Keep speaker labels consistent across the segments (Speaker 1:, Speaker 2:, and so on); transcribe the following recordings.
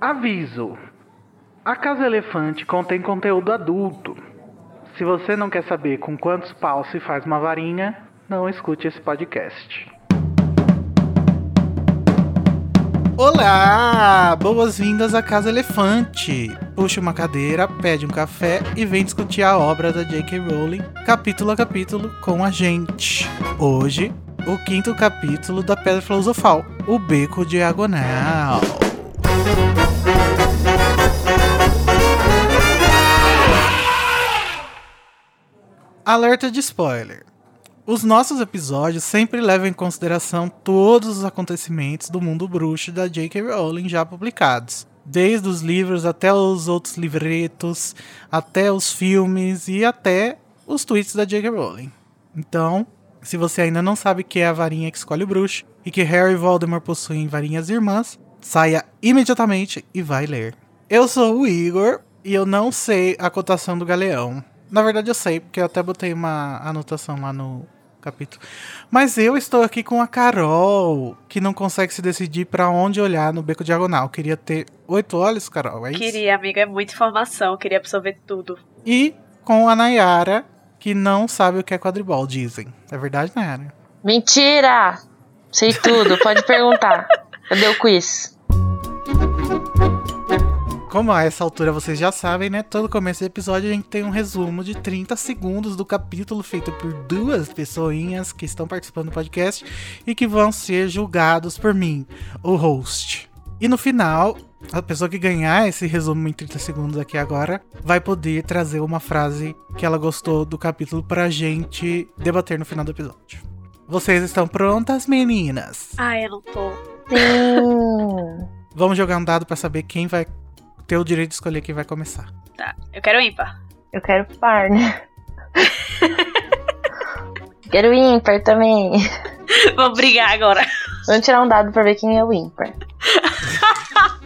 Speaker 1: Aviso: A Casa Elefante contém conteúdo adulto. Se você não quer saber com quantos paus se faz uma varinha, não escute esse podcast. Olá! Boas-vindas à Casa Elefante. Puxa uma cadeira, pede um café e vem discutir a obra da J.K. Rowling, capítulo a capítulo, com a gente. Hoje, o quinto capítulo da Pedra Filosofal, o Beco Diagonal. Alerta de spoiler. Os nossos episódios sempre levam em consideração todos os acontecimentos do mundo bruxo da J.K. Rowling já publicados. Desde os livros até os outros livretos, até os filmes e até os tweets da J.K. Rowling. Então, se você ainda não sabe que é a varinha que escolhe o bruxo e que Harry e Voldemort possuem varinhas irmãs, saia imediatamente e vai ler. Eu sou o Igor e eu não sei a cotação do galeão. Na verdade eu sei, porque eu até botei uma anotação lá no capítulo. Mas eu estou aqui com a Carol, que não consegue se decidir para onde olhar no beco diagonal. Queria ter oito olhos, Carol, é isso?
Speaker 2: Queria, amiga, é muita informação, queria absorver tudo.
Speaker 1: E com a Nayara, que não sabe o que é quadribol, dizem. É verdade, Nayara?
Speaker 3: Mentira! Sei tudo, pode perguntar. Cadê o quiz?
Speaker 1: Como a essa altura vocês já sabem, né? Todo começo do episódio a gente tem um resumo de 30 segundos do capítulo feito por duas pessoinhas que estão participando do podcast e que vão ser julgados por mim, o host. E no final, a pessoa que ganhar esse resumo em 30 segundos aqui agora vai poder trazer uma frase que ela gostou do capítulo pra gente debater no final do episódio. Vocês estão prontas, meninas?
Speaker 2: Ai, eu não tô.
Speaker 3: Sim.
Speaker 1: Vamos jogar um dado pra saber quem vai ter o direito de escolher quem vai começar.
Speaker 2: Tá, eu quero ímpar.
Speaker 3: Eu quero par, né? quero ímpar também.
Speaker 2: Vamos brigar agora.
Speaker 3: Vamos tirar um dado pra ver quem é o ímpar.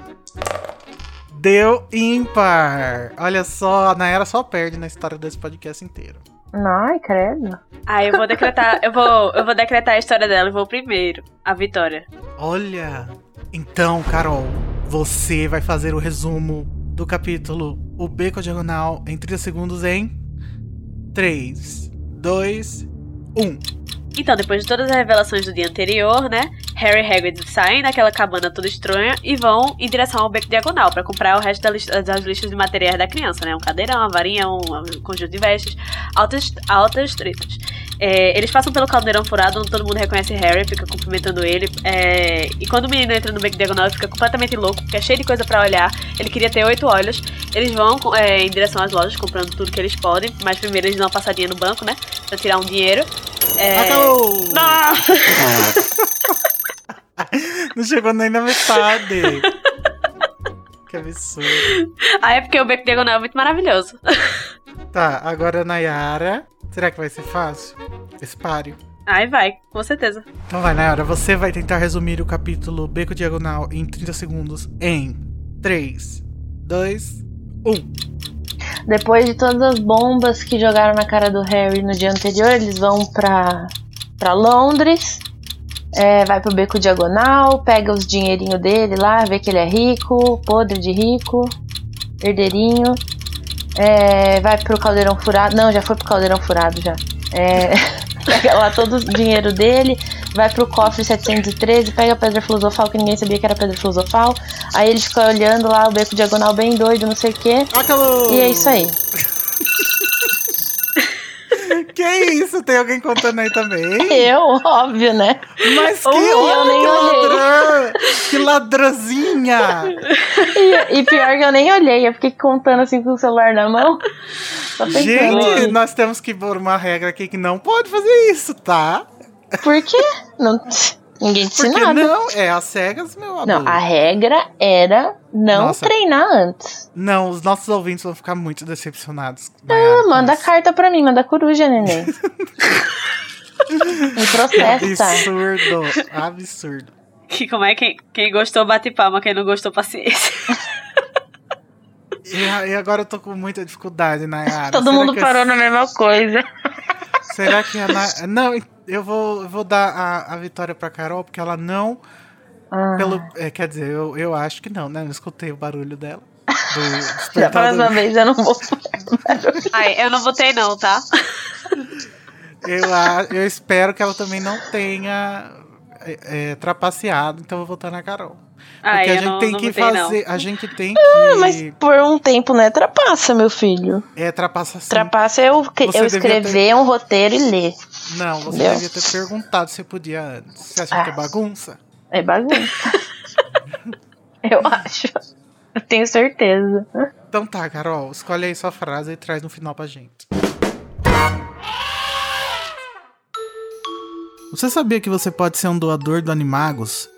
Speaker 1: Deu ímpar. Olha só, a Nayara só perde na história desse podcast inteiro.
Speaker 3: Ai, credo.
Speaker 2: Ai, eu vou decretar, eu vou, eu vou decretar a história dela e vou primeiro. A vitória.
Speaker 1: Olha. Então, Carol, você vai fazer o resumo do capítulo O Beco Diagonal em 30 segundos em 3, 2, 1.
Speaker 2: Então, depois de todas as revelações do dia anterior, né? Harry e Hagrid saem daquela cabana toda estranha e vão em direção ao beco diagonal para comprar o resto da lista- das listas de materiais da criança, né? Um cadeirão, uma varinha, um, conjunto de vestes, altas, altas tretas. É, eles passam pelo caldeirão furado, onde todo mundo reconhece Harry, fica cumprimentando ele. é, e quando o menino entra no beco diagonal, ele fica completamente louco, porque é cheio de coisa pra olhar. Ele queria ter oito olhos. Eles vão é, em direção às lojas, comprando tudo que eles podem. Mas primeiro eles dão uma passadinha no banco, né? Pra tirar um dinheiro. É...
Speaker 1: Acabou!
Speaker 2: Nossa!
Speaker 1: Não chegou nem na metade. que absurdo.
Speaker 2: Ah, é porque o beco diagonal é muito maravilhoso.
Speaker 1: Tá, agora a Nayara. Será que vai ser fácil? Esse páreo.
Speaker 2: Ai, vai, com certeza.
Speaker 1: Então vai, Nayara. Você vai tentar resumir o capítulo Beco Diagonal em 30 segundos em 3, 2, 1.
Speaker 3: Depois de todas as bombas que jogaram na cara do Harry no dia anterior, eles vão pra, pra Londres. é, vai pro beco diagonal, pega os dinheirinhos dele lá, vê que ele é rico, podre de rico, herdeirinho. É, vai pro caldeirão furado. Não, já foi pro caldeirão furado já. É, pega lá todo o dinheiro dele, vai pro cofre 713, pega a pedra filosofal, que ninguém sabia que era pedra filosofal. Aí ele fica olhando lá o beco diagonal bem doido, não sei o quê.
Speaker 1: Acabou!
Speaker 3: E é isso aí.
Speaker 1: Que isso? Tem alguém contando aí também?
Speaker 3: Eu, óbvio, né?
Speaker 1: Mas que, olha
Speaker 3: nem
Speaker 1: que ladrão! Que ladrãzinha!
Speaker 3: E, e pior que eu nem olhei, eu fiquei contando assim com o celular na mão.
Speaker 1: Gente, nós temos que pôr uma regra aqui que não pode fazer isso, tá?
Speaker 3: Por quê? Não, ninguém disse
Speaker 1: Porque
Speaker 3: nada.
Speaker 1: não, é as cegas, meu amor.
Speaker 3: Não, a regra era não
Speaker 1: Nossa.
Speaker 3: treinar antes.
Speaker 1: Não, os nossos ouvintes vão ficar muito decepcionados.
Speaker 3: Ah, manda carta pra mim, manda coruja, neném. Me processa.
Speaker 1: Absurdo, absurdo.
Speaker 2: Que como é quem, quem gostou bate palma, quem não gostou paciência.
Speaker 1: E, e agora eu tô com muita dificuldade, Nayara.
Speaker 3: Todo
Speaker 1: Será
Speaker 3: mundo
Speaker 1: que-
Speaker 3: parou na mesma coisa.
Speaker 1: Será que a Nay... Não, eu vou, eu vou dar a, a vitória pra Carol, porque ela não
Speaker 3: Ah,
Speaker 1: Pelo, é, quer dizer, eu, eu acho que não, né? Eu escutei o barulho dela. Do
Speaker 3: da
Speaker 1: despertador.
Speaker 3: próxima vez eu não vou.
Speaker 2: Ai, eu não votei não, tá?
Speaker 1: Eu, a- eu espero que ela também não tenha é, é, trapaceado, então eu vou votar na Carol.
Speaker 2: Ai,
Speaker 1: Porque a gente
Speaker 2: não,
Speaker 1: tem
Speaker 2: não
Speaker 1: que
Speaker 2: votei, não.
Speaker 1: fazer. A gente tem que.
Speaker 3: Ah, Mas por um tempo não é trapaça, meu filho.
Speaker 1: É trapaça sim.
Speaker 3: Trapaça é eu, que-
Speaker 1: Você
Speaker 3: eu escrever um roteiro e ler.
Speaker 1: Não, você
Speaker 3: Entendeu?
Speaker 1: devia ter perguntado se podia antes. Você acha que é
Speaker 3: Ah.
Speaker 1: bagunça?
Speaker 3: É bagunça. eu acho. Eu tenho certeza.
Speaker 1: Então tá, Carol, escolhe aí sua frase e traz no final pra gente. Você sabia que você pode ser um doador do Animagos,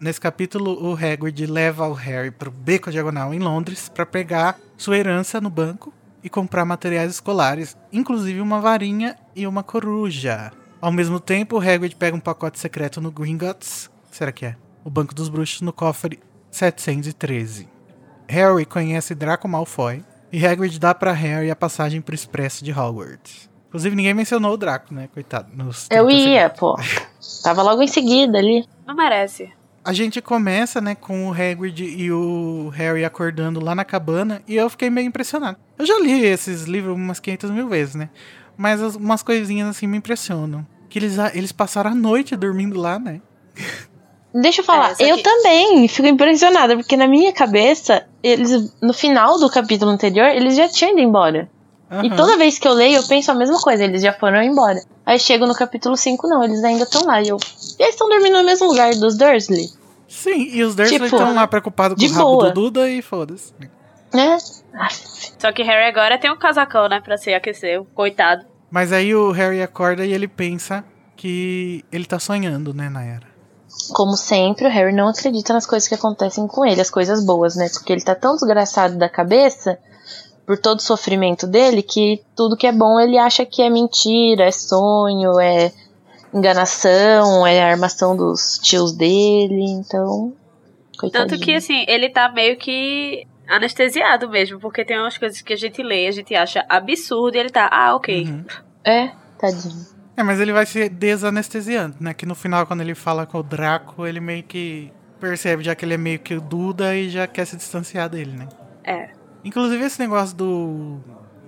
Speaker 1: Nesse capítulo, o Hagrid leva o Harry pro Beco Diagonal em Londres para pegar sua herança no banco e comprar materiais escolares, inclusive uma varinha e uma coruja. Ao mesmo tempo, o Hagrid pega um pacote secreto no Gringotts, será que é? O Banco dos Bruxos no cofre 713. Harry conhece Draco Malfoy e Hagrid dá pra Harry a passagem pro Expresso de Hogwarts. Inclusive, ninguém mencionou o Draco, né? Coitado. Nos 30
Speaker 3: Eu
Speaker 1: segundos.
Speaker 3: ia, pô. Tava logo em seguida ali.
Speaker 2: Não merece.
Speaker 1: A gente começa, né, com o Hagrid e o Harry acordando lá na cabana e eu fiquei meio impressionado. Eu já li esses livros umas 500 mil vezes, né? Mas as- umas coisinhas assim me impressionam. Que eles, eles passaram a noite dormindo lá, né?
Speaker 3: Deixa eu falar,
Speaker 2: É,
Speaker 3: eu
Speaker 2: que-
Speaker 3: também fico impressionada, porque na minha cabeça, eles no final do capítulo anterior, eles já tinham ido embora. E
Speaker 1: Aham.
Speaker 3: toda vez que eu leio, eu penso a mesma coisa, eles já foram embora. Aí chego no capítulo 5, não, eles ainda estão lá. E eu. E eles estão dormindo no mesmo lugar dos Dursley?
Speaker 1: Sim, e os Dursley
Speaker 3: Tipo,
Speaker 1: estão lá preocupados com
Speaker 3: de
Speaker 1: o rabo
Speaker 3: boa.
Speaker 1: do Duda e foda-se.
Speaker 3: Né?
Speaker 2: Só que Harry agora tem um casacão, né, pra se aquecer, o coitado.
Speaker 1: Mas aí o Harry acorda e ele pensa que ele tá sonhando, né, Nayara?
Speaker 3: Como sempre, o Harry não acredita nas coisas que acontecem com ele, as coisas boas, né? Porque ele tá tão desgraçado da cabeça por todo o sofrimento dele que tudo que é bom ele acha que é mentira, é sonho, é enganação, é armação dos tios dele, então. Coitadinho.
Speaker 2: Tanto que, assim, ele tá meio que anestesiado mesmo, porque tem umas coisas que a gente lê, a gente acha absurdo e ele tá, ah, ok.
Speaker 1: Uhum.
Speaker 3: É, tadinho.
Speaker 1: É, mas ele vai se desanestesiando, né? Que no final, quando ele fala com o Draco, ele meio que percebe já que ele é meio que o Duda e já quer se distanciar dele, né?
Speaker 2: É.
Speaker 1: Inclusive, esse negócio do,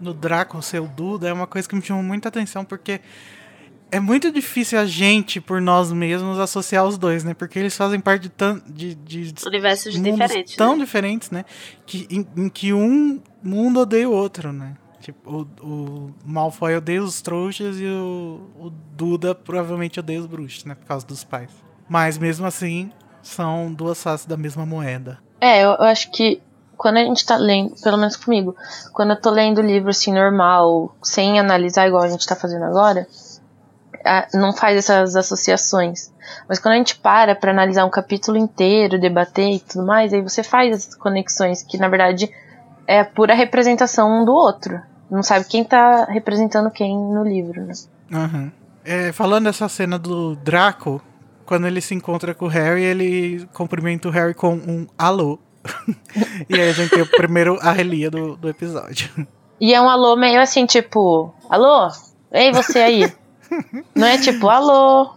Speaker 1: do Draco ser o Duda é uma coisa que me chamou muita atenção, porque é muito difícil a gente, por nós mesmos, associar os dois, né? Porque eles fazem parte de, tan- de, de
Speaker 2: Universos diferentes.
Speaker 1: tão
Speaker 2: né?
Speaker 1: diferentes, né? Que, em, em que um mundo odeia o outro, né? Tipo, o, o Malfoy odeia os trouxas e o, o Duda provavelmente odeia os bruxos, né? Por causa dos pais. Mas mesmo assim, são duas faces da mesma moeda.
Speaker 3: É, eu, eu acho que quando a gente tá lendo, pelo menos comigo, quando eu tô lendo livro assim, normal, sem analisar igual a gente tá fazendo agora, não faz essas associações. Mas quando a gente para pra analisar um capítulo inteiro, debater e tudo mais, aí você faz essas conexões que na verdade é a pura representação um do outro. Não sabe quem tá representando quem no livro, né?
Speaker 1: Aham. É, falando dessa cena do Draco, quando ele se encontra com o Harry, ele cumprimenta o Harry com um alô. e aí a gente tem o primeiro arrelia do, do episódio.
Speaker 3: E é um alô meio assim, tipo, alô? Ei, você aí. Não é tipo, alô?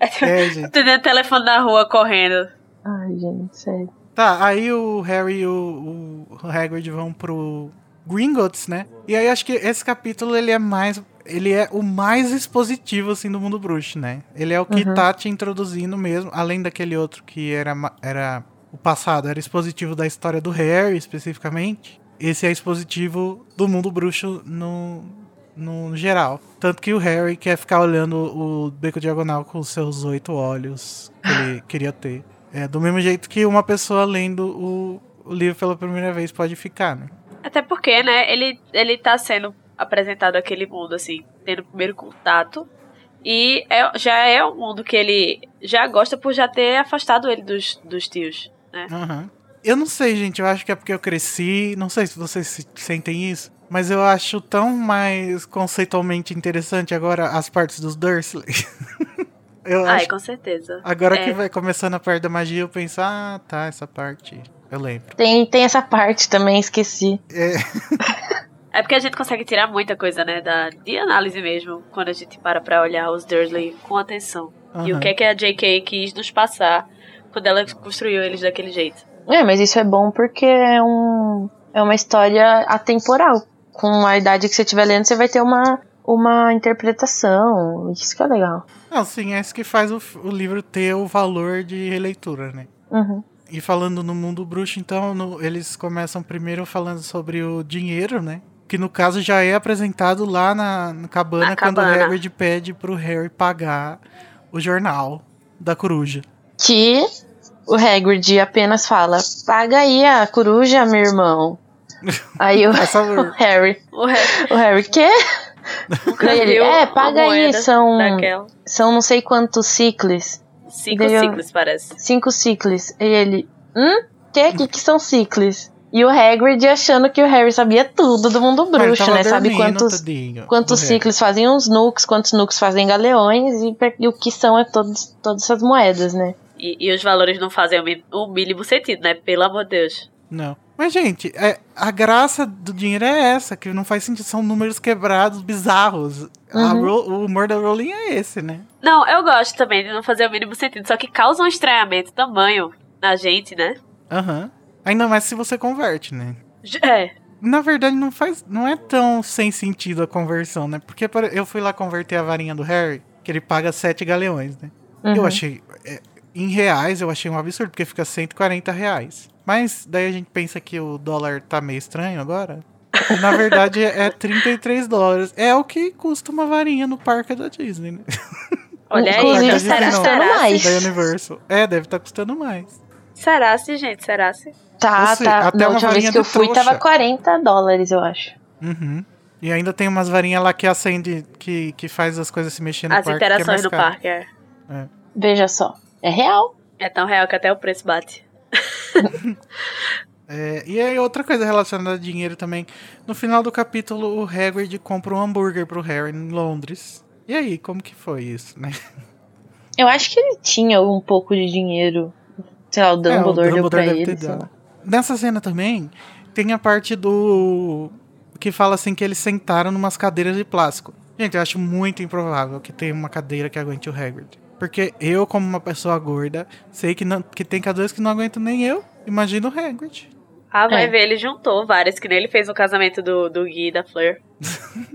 Speaker 1: É, gente.
Speaker 2: O telefone na rua correndo.
Speaker 3: Ai, gente, sério.
Speaker 1: Tá, aí o Harry e o, o Hagrid vão pro Gringotts, né? E aí acho que esse capítulo ele é mais ele é o mais expositivo assim do mundo bruxo, né? Ele é o que
Speaker 3: Uhum.
Speaker 1: tá te introduzindo mesmo, além daquele outro que era era o passado, era expositivo da história do Harry especificamente. Esse é expositivo do mundo bruxo no no geral. Tanto que o Harry quer ficar olhando o beco diagonal com os seus oito olhos que ele queria ter. É do mesmo jeito que uma pessoa lendo o, o livro pela primeira vez pode ficar, né?
Speaker 2: Até porque, né, ele, ele tá sendo apresentado aquele mundo, assim, tendo o primeiro contato. E é, já é um mundo que ele já gosta por já ter afastado ele dos, dos tios, né?
Speaker 1: Aham. Eu não sei, gente. Eu acho que é porque eu cresci. Não sei se vocês se- sentem isso. Mas eu acho tão mais conceitualmente interessante agora as partes dos Dursley. eu
Speaker 2: Ai,
Speaker 1: acho.
Speaker 2: com certeza.
Speaker 1: Agora
Speaker 2: É.
Speaker 1: que vai começando a parte da magia, eu penso, ah, tá, essa parte. Eu lembro.
Speaker 3: Tem, tem essa parte também, esqueci.
Speaker 1: É,
Speaker 2: É porque a gente consegue tirar muita coisa, né? Da, de análise mesmo, quando a gente para pra olhar os Dursley com atenção. E o que é que a J.K. quis nos passar quando ela construiu eles daquele jeito.
Speaker 3: É, mas isso é bom porque é, um, é uma história atemporal. Com a idade que você estiver lendo, você vai ter uma, uma interpretação. Isso que é legal.
Speaker 1: Não, sim, é isso que faz o, o livro ter o valor de releitura, né?
Speaker 3: Uhum.
Speaker 1: E falando no mundo bruxo, então, no- eles começam primeiro falando sobre o dinheiro, né? Que no caso já é apresentado lá na, na cabana
Speaker 2: Na
Speaker 1: quando o
Speaker 2: cabana.
Speaker 1: Hagrid pede pro Harry pagar o jornal da coruja.
Speaker 3: Que o Hagrid apenas fala: Paga aí a coruja, meu irmão. Aí o, o. Harry.
Speaker 2: O Harry
Speaker 3: O Harry, quê? ele, é, paga aí, são,
Speaker 2: daquela.
Speaker 3: são não sei quantos ciclos.
Speaker 2: Cinco
Speaker 3: Daí
Speaker 2: ciclos, parece.
Speaker 3: Cinco ciclos. E ele, hum? Que? Que que são ciclos? E o Hagrid achando que o Harry sabia tudo do mundo
Speaker 1: ele
Speaker 3: bruxo, né? Sabe quantos,
Speaker 1: tadinho,
Speaker 3: quantos ciclos fazem uns nukes, quantos nukes fazem galeões e, e o que são é todos, todas essas moedas, né?
Speaker 2: E, e os valores não fazem o mi- o mínimo sentido, né? Pelo amor de Deus.
Speaker 1: Não. Mas, gente, é, a graça do dinheiro é essa, que não faz sentido. São números quebrados, bizarros.
Speaker 3: Uhum.
Speaker 1: O humor da Rowling é esse, né?
Speaker 2: Não, eu gosto também de não fazer o mínimo sentido, só que causa um estranhamento tamanho na gente, né?
Speaker 1: Aham. Ainda mais se você converte, né?
Speaker 2: É.
Speaker 1: Na verdade, não faz. Não é tão sem sentido a conversão, né? Porque por- eu fui lá converter a varinha do Harry, que ele paga 7 galeões, né? Eu
Speaker 3: Uhum.
Speaker 1: achei. é, em reais, eu achei um absurdo, porque fica 140 reais. Mas daí a gente pensa que o dólar tá meio estranho agora. E, na verdade, é 33 dólares. É o que custa uma varinha no parque da Disney, né?
Speaker 2: Olha aí,
Speaker 3: Inclusive,
Speaker 2: então
Speaker 1: tá
Speaker 2: será,
Speaker 1: custando
Speaker 2: será,
Speaker 3: mais.
Speaker 1: Da Universal. É, deve estar custando mais.
Speaker 2: será se, gente, será se?
Speaker 3: Tá,
Speaker 1: seja,
Speaker 3: tá.
Speaker 1: até
Speaker 3: Da
Speaker 1: uma
Speaker 3: última vez que eu fui,
Speaker 1: trouxa.
Speaker 3: tava 40 dólares, eu acho.
Speaker 1: Uhum. E ainda tem umas varinhas lá que acende, que, que faz as coisas se mexer no
Speaker 2: As
Speaker 1: parque. que é
Speaker 2: interações no
Speaker 1: caro.
Speaker 2: parque, é.
Speaker 3: Veja só. É real.
Speaker 2: É tão real que até o preço bate.
Speaker 1: É, e aí outra coisa relacionada a dinheiro também. No final do capítulo, o Hagrid compra um hambúrguer pro Harry em Londres. E aí, como que foi isso, né?
Speaker 3: Eu acho que ele tinha um pouco de dinheiro. Sei lá, o Dumbledore, deu pra
Speaker 1: deve
Speaker 3: ele.
Speaker 1: ter dado. Nessa cena também, tem a parte do... Que fala assim que eles sentaram numas cadeiras de plástico. Gente, eu acho muito improvável que tenha uma cadeira que aguente o Hagrid. Porque eu, como uma pessoa gorda, sei que, não, que tem cadeiras que não aguentam nem eu. Imagina o Hagrid.
Speaker 2: Ah, vai
Speaker 3: É.
Speaker 2: ver, ele juntou várias, que nem ele fez no casamento do, do Gui e da Fleur.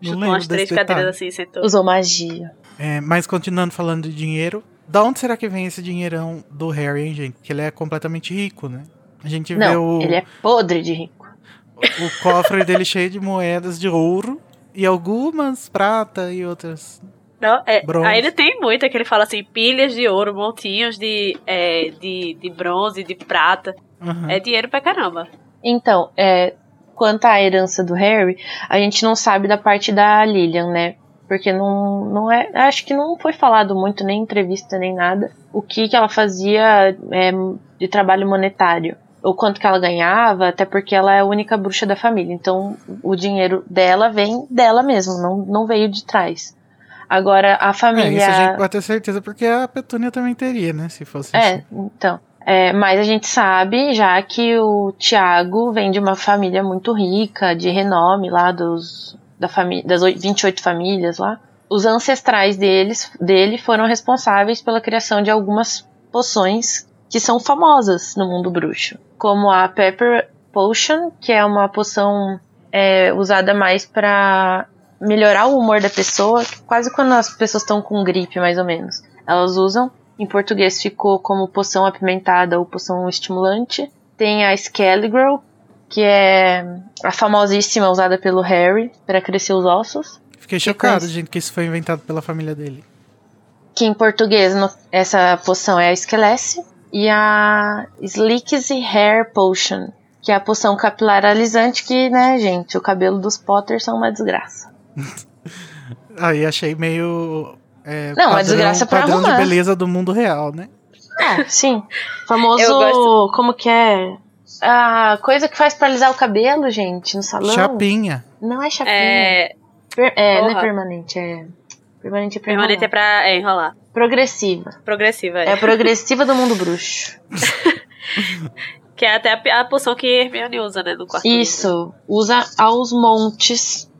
Speaker 2: Juntou umas três cadeiras assim e sentou.
Speaker 3: Usou magia.
Speaker 1: É, mas continuando falando de dinheiro, da onde será que vem esse dinheirão do Harry, hein, gente? Que ele é completamente rico, né? A gente vê
Speaker 3: Não,
Speaker 1: o,
Speaker 3: ele é podre de rico.
Speaker 1: o cofre dele cheio de moedas de ouro e algumas prata e outras.
Speaker 2: Não, é,
Speaker 1: Bronze.
Speaker 2: ainda tem muita que ele fala assim, pilhas de ouro, montinhos de, é, de, de bronze, de prata.
Speaker 1: Aham.
Speaker 2: É dinheiro pra caramba.
Speaker 3: Então, é, quanto à herança do Harry, a gente não sabe da parte da Lilian, né? Porque não, não é. Acho que não foi falado muito, nem em entrevista, nem nada, o que, que ela fazia é, de trabalho monetário. Ou quanto que ela ganhava, até porque ela é a única bruxa da família. Então, o dinheiro dela vem dela mesmo, não, não veio de trás. Agora, a
Speaker 1: É,
Speaker 3: família.
Speaker 1: isso a gente pode ter certeza, porque a Petúnia também teria, né? Se fosse
Speaker 3: É,
Speaker 1: assim.
Speaker 3: então. É, mas a gente sabe já que o Tiago vem de uma família muito rica, de renome lá dos, da família, das oi- 28 famílias lá. Os ancestrais deles, dele foram responsáveis pela criação de algumas poções que são famosas no mundo bruxo, como a Pepper Potion, que é uma poção é, usada mais para melhorar o humor da pessoa, quase quando as pessoas estão com gripe, mais ou menos. Elas usam. Em português ficou como poção apimentada ou poção estimulante. Tem a Skelligirl, que é a famosíssima usada pelo Harry para crescer os ossos.
Speaker 1: Fiquei chocado, gente, que isso foi inventado pela família dele.
Speaker 3: Que em português no- essa poção é a Skelesse. E a Slicksy Hair Potion, que é a poção capilar alisante que, né, gente, o cabelo dos Potter são uma desgraça.
Speaker 1: Aí achei meio. É,
Speaker 3: Não, uma desgraça pra
Speaker 1: padrão de
Speaker 3: arrumar.
Speaker 1: beleza do mundo real, né?
Speaker 3: É, sim. Famoso.
Speaker 2: Gosto-
Speaker 3: Como que é? A coisa que faz pra alisar o cabelo, gente, no salão.
Speaker 1: Chapinha.
Speaker 3: Não é chapinha.
Speaker 2: É,
Speaker 3: Per- é, não é permanente, é. Permanente é pra
Speaker 2: permanente é
Speaker 3: enrolar.
Speaker 2: pra é, enrolar.
Speaker 3: Progressiva.
Speaker 2: Progressiva.
Speaker 3: É a progressiva do mundo bruxo.
Speaker 2: Que é até a, a poção que Hermione usa, né? No quarto livro.
Speaker 3: Isso. Usa aos montes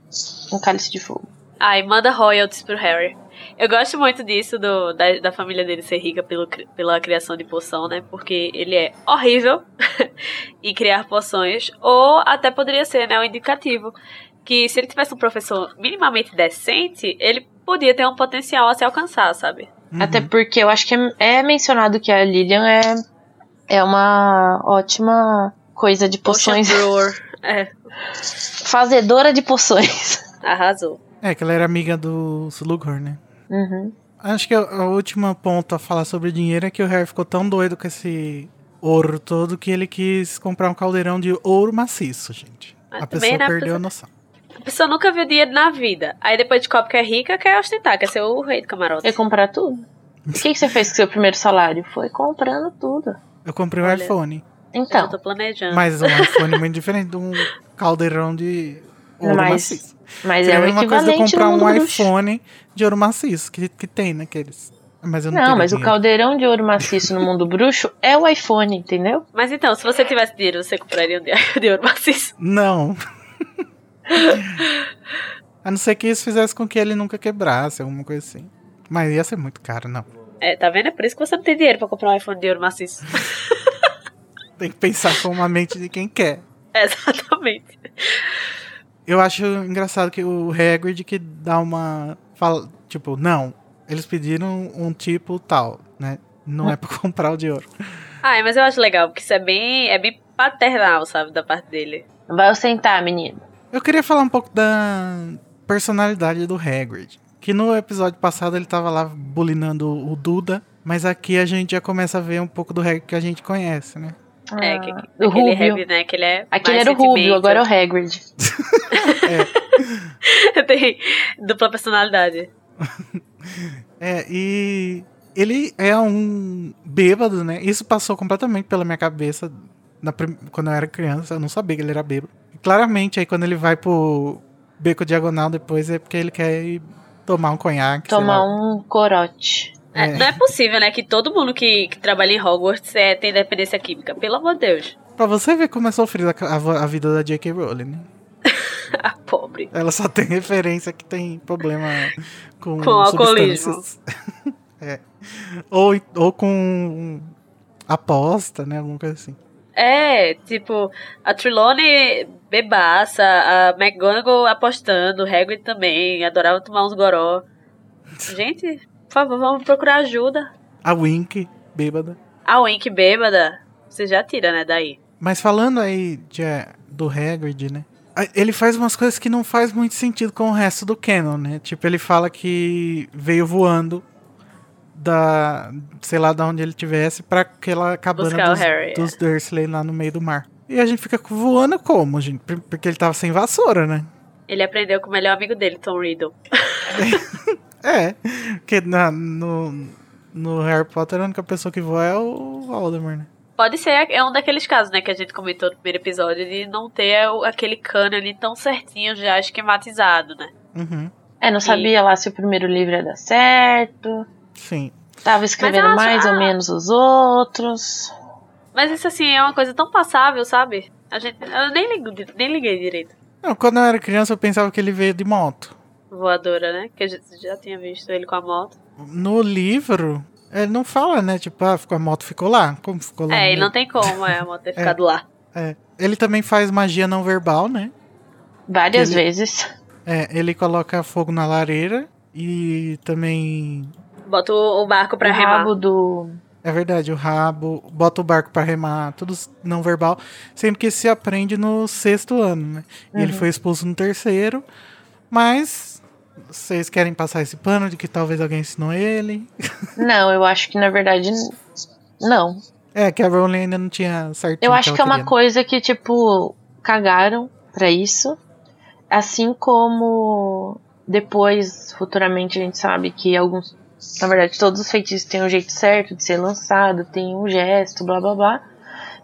Speaker 3: um cálice de fogo.
Speaker 2: Ai, manda royalties pro Harry. Eu gosto muito disso, do, da, da família dele ser rica pelo, pela criação de poção, né? Porque ele é horrível em criar poções. Ou até poderia ser, né? Um indicativo. Que se ele tivesse um professor minimamente decente, ele podia ter um potencial a se alcançar, sabe?
Speaker 1: Uhum.
Speaker 3: Até porque eu acho que é, é mencionado que a Lilian é, é uma ótima coisa de
Speaker 2: Potion
Speaker 3: poções.
Speaker 2: Brewer. É,
Speaker 3: Fazedora de poções.
Speaker 2: Arrasou.
Speaker 1: É, que ela era amiga do Slughorn, né?
Speaker 3: Uhum.
Speaker 1: Acho que a, a última ponto a falar sobre dinheiro é que o Harry ficou tão doido com esse ouro todo que ele quis comprar um caldeirão de ouro maciço, gente.
Speaker 2: Mas
Speaker 1: a pessoa
Speaker 2: né,
Speaker 1: perdeu
Speaker 2: pessoa-
Speaker 1: a noção.
Speaker 2: A pessoa nunca viu dinheiro na vida. Aí depois descobre que é rica, quer ostentar, quer ser o rei do camarote.
Speaker 3: Ia comprar tudo? O que, que você fez com seu primeiro salário? Foi comprando tudo.
Speaker 1: Eu comprei um
Speaker 2: Olha.
Speaker 1: iPhone,
Speaker 2: Eu
Speaker 3: Então,
Speaker 2: tô planejando.
Speaker 1: mas um iPhone muito diferente de um caldeirão de ouro
Speaker 3: Mas
Speaker 1: maciço.
Speaker 3: Mas
Speaker 1: Seria
Speaker 3: é
Speaker 1: a
Speaker 3: o
Speaker 1: mesma coisa de eu comprar um
Speaker 3: mundo bruxo.
Speaker 1: iPhone de ouro maciço, que, que tem naqueles. Mas eu não
Speaker 3: Não, mas o
Speaker 1: dinheiro.
Speaker 3: caldeirão de ouro maciço no mundo bruxo é o iPhone, entendeu?
Speaker 2: Mas então, se você tivesse dinheiro, você compraria um de, de ouro maciço?
Speaker 1: Não. a não ser que isso fizesse com que ele nunca quebrasse, alguma coisa assim. Mas ia ser muito caro, não.
Speaker 2: É, tá vendo? É por isso que você não tem dinheiro pra comprar um iPhone de ouro maciço.
Speaker 1: Tem que pensar com a mente de quem quer.
Speaker 2: Exatamente.
Speaker 1: Eu acho engraçado que o Hagrid que dá uma. Fala, tipo, não, eles pediram um tipo tal, né? Não é pra comprar o de ouro.
Speaker 2: Ai, mas eu acho legal, porque isso é bem, é bem paternal, sabe, da parte dele.
Speaker 3: Vai sentar, menino.
Speaker 1: Eu queria falar um pouco da personalidade do Hagrid. Que no episódio passado ele tava lá bulinando o Duda, mas aqui a gente já começa a ver um pouco do Hagrid que a gente conhece, né?
Speaker 2: É,
Speaker 3: Ah,
Speaker 2: que,
Speaker 3: o
Speaker 2: aquele
Speaker 3: Rubio.
Speaker 2: Harry, né, que ele é
Speaker 3: Aquele era o Rubio, agora é o Hagrid.
Speaker 2: Tem dupla personalidade.
Speaker 1: É, e ele é um bêbado, né? Isso passou completamente pela minha cabeça na prim- quando eu era criança. Eu não sabia que ele era bêbado. E claramente, aí quando ele vai pro beco diagonal depois é porque ele quer ir tomar um conhaque. sei
Speaker 3: Tomar
Speaker 1: lá.
Speaker 3: um corote.
Speaker 2: É,
Speaker 1: É.
Speaker 2: Não é possível, né, que todo mundo que, que trabalha em Hogwarts é, tem dependência química. Pelo amor de Deus.
Speaker 1: Pra você ver como é sofrida a, a- a vida da J.K. Rowling, né?
Speaker 2: A pobre.
Speaker 1: Ela só tem referência que tem problema com,
Speaker 2: Com alcoolismo.
Speaker 1: É. Ou, ou com aposta, né? Alguma coisa assim.
Speaker 2: É, tipo, a Trelawney bebaça, a McGonagall apostando, o Hagrid também, adorava tomar uns goró. Gente, por favor, vamos procurar ajuda.
Speaker 1: A Wink, bêbada.
Speaker 2: A Wink bêbada, você já tira, né, daí.
Speaker 1: Mas falando aí de, do Hagrid, né? Ele faz umas coisas que não faz muito sentido com o resto do canon, né? Tipo, ele fala que veio voando da, sei lá, da onde ele tivesse pra aquela cabana dos,
Speaker 2: Harry,
Speaker 1: dos Dursley lá no meio do mar. E a gente fica voando como, gente? Por- Porque ele tava sem vassoura, né?
Speaker 2: Ele aprendeu com o melhor amigo dele, Tom Riddle.
Speaker 1: É, porque na, no, no Harry Potter a única pessoa que voa é o Voldemort, né?
Speaker 2: Pode ser, é um daqueles casos, né, que a gente comentou no primeiro episódio, de não ter o- aquele cano ali tão certinho, já esquematizado, né?
Speaker 1: Uhum,
Speaker 3: É, não sabia lá se o primeiro livro ia dar certo.
Speaker 1: sim.
Speaker 3: Tava escrevendo
Speaker 2: acho-
Speaker 3: mais ou
Speaker 2: ah.
Speaker 3: menos os outros.
Speaker 2: Mas isso, assim, é uma coisa tão passável, sabe? A gente, eu nem, ligo, nem liguei direito.
Speaker 1: Não, quando eu era criança eu pensava que ele veio de moto.
Speaker 2: Voadora, né? Que a gente já tinha visto ele com a moto.
Speaker 1: No livro, ele não fala, né? Tipo, ah, a moto ficou lá. Como ficou lá?
Speaker 2: É,
Speaker 1: no
Speaker 2: e não tem como é, a moto ter
Speaker 1: É.
Speaker 2: ficado lá.
Speaker 1: É. Ele também faz magia não verbal, né?
Speaker 3: Várias
Speaker 1: Ele-
Speaker 3: vezes.
Speaker 1: É, ele coloca fogo na lareira e também.
Speaker 2: Bota o, barco pra
Speaker 3: o
Speaker 2: remar.
Speaker 3: rabo do.
Speaker 1: É verdade, o rabo, bota o barco pra remar, tudo não verbal. Sempre que se aprende no sexto ano, né? E ele
Speaker 3: Uhum.
Speaker 1: foi expulso no terceiro, mas vocês querem passar esse pano de que talvez alguém ensinou ele?
Speaker 3: Não, eu acho que na verdade. Não.
Speaker 1: É, que a Rowling ainda não tinha certinho.
Speaker 3: Eu acho
Speaker 1: ela
Speaker 3: que é uma
Speaker 1: queria,
Speaker 3: coisa que, tipo, cagaram pra isso. Assim como depois, futuramente, a gente sabe que alguns Na verdade, todos os feitiços têm um jeito certo de ser lançado, tem um gesto, blá blá blá.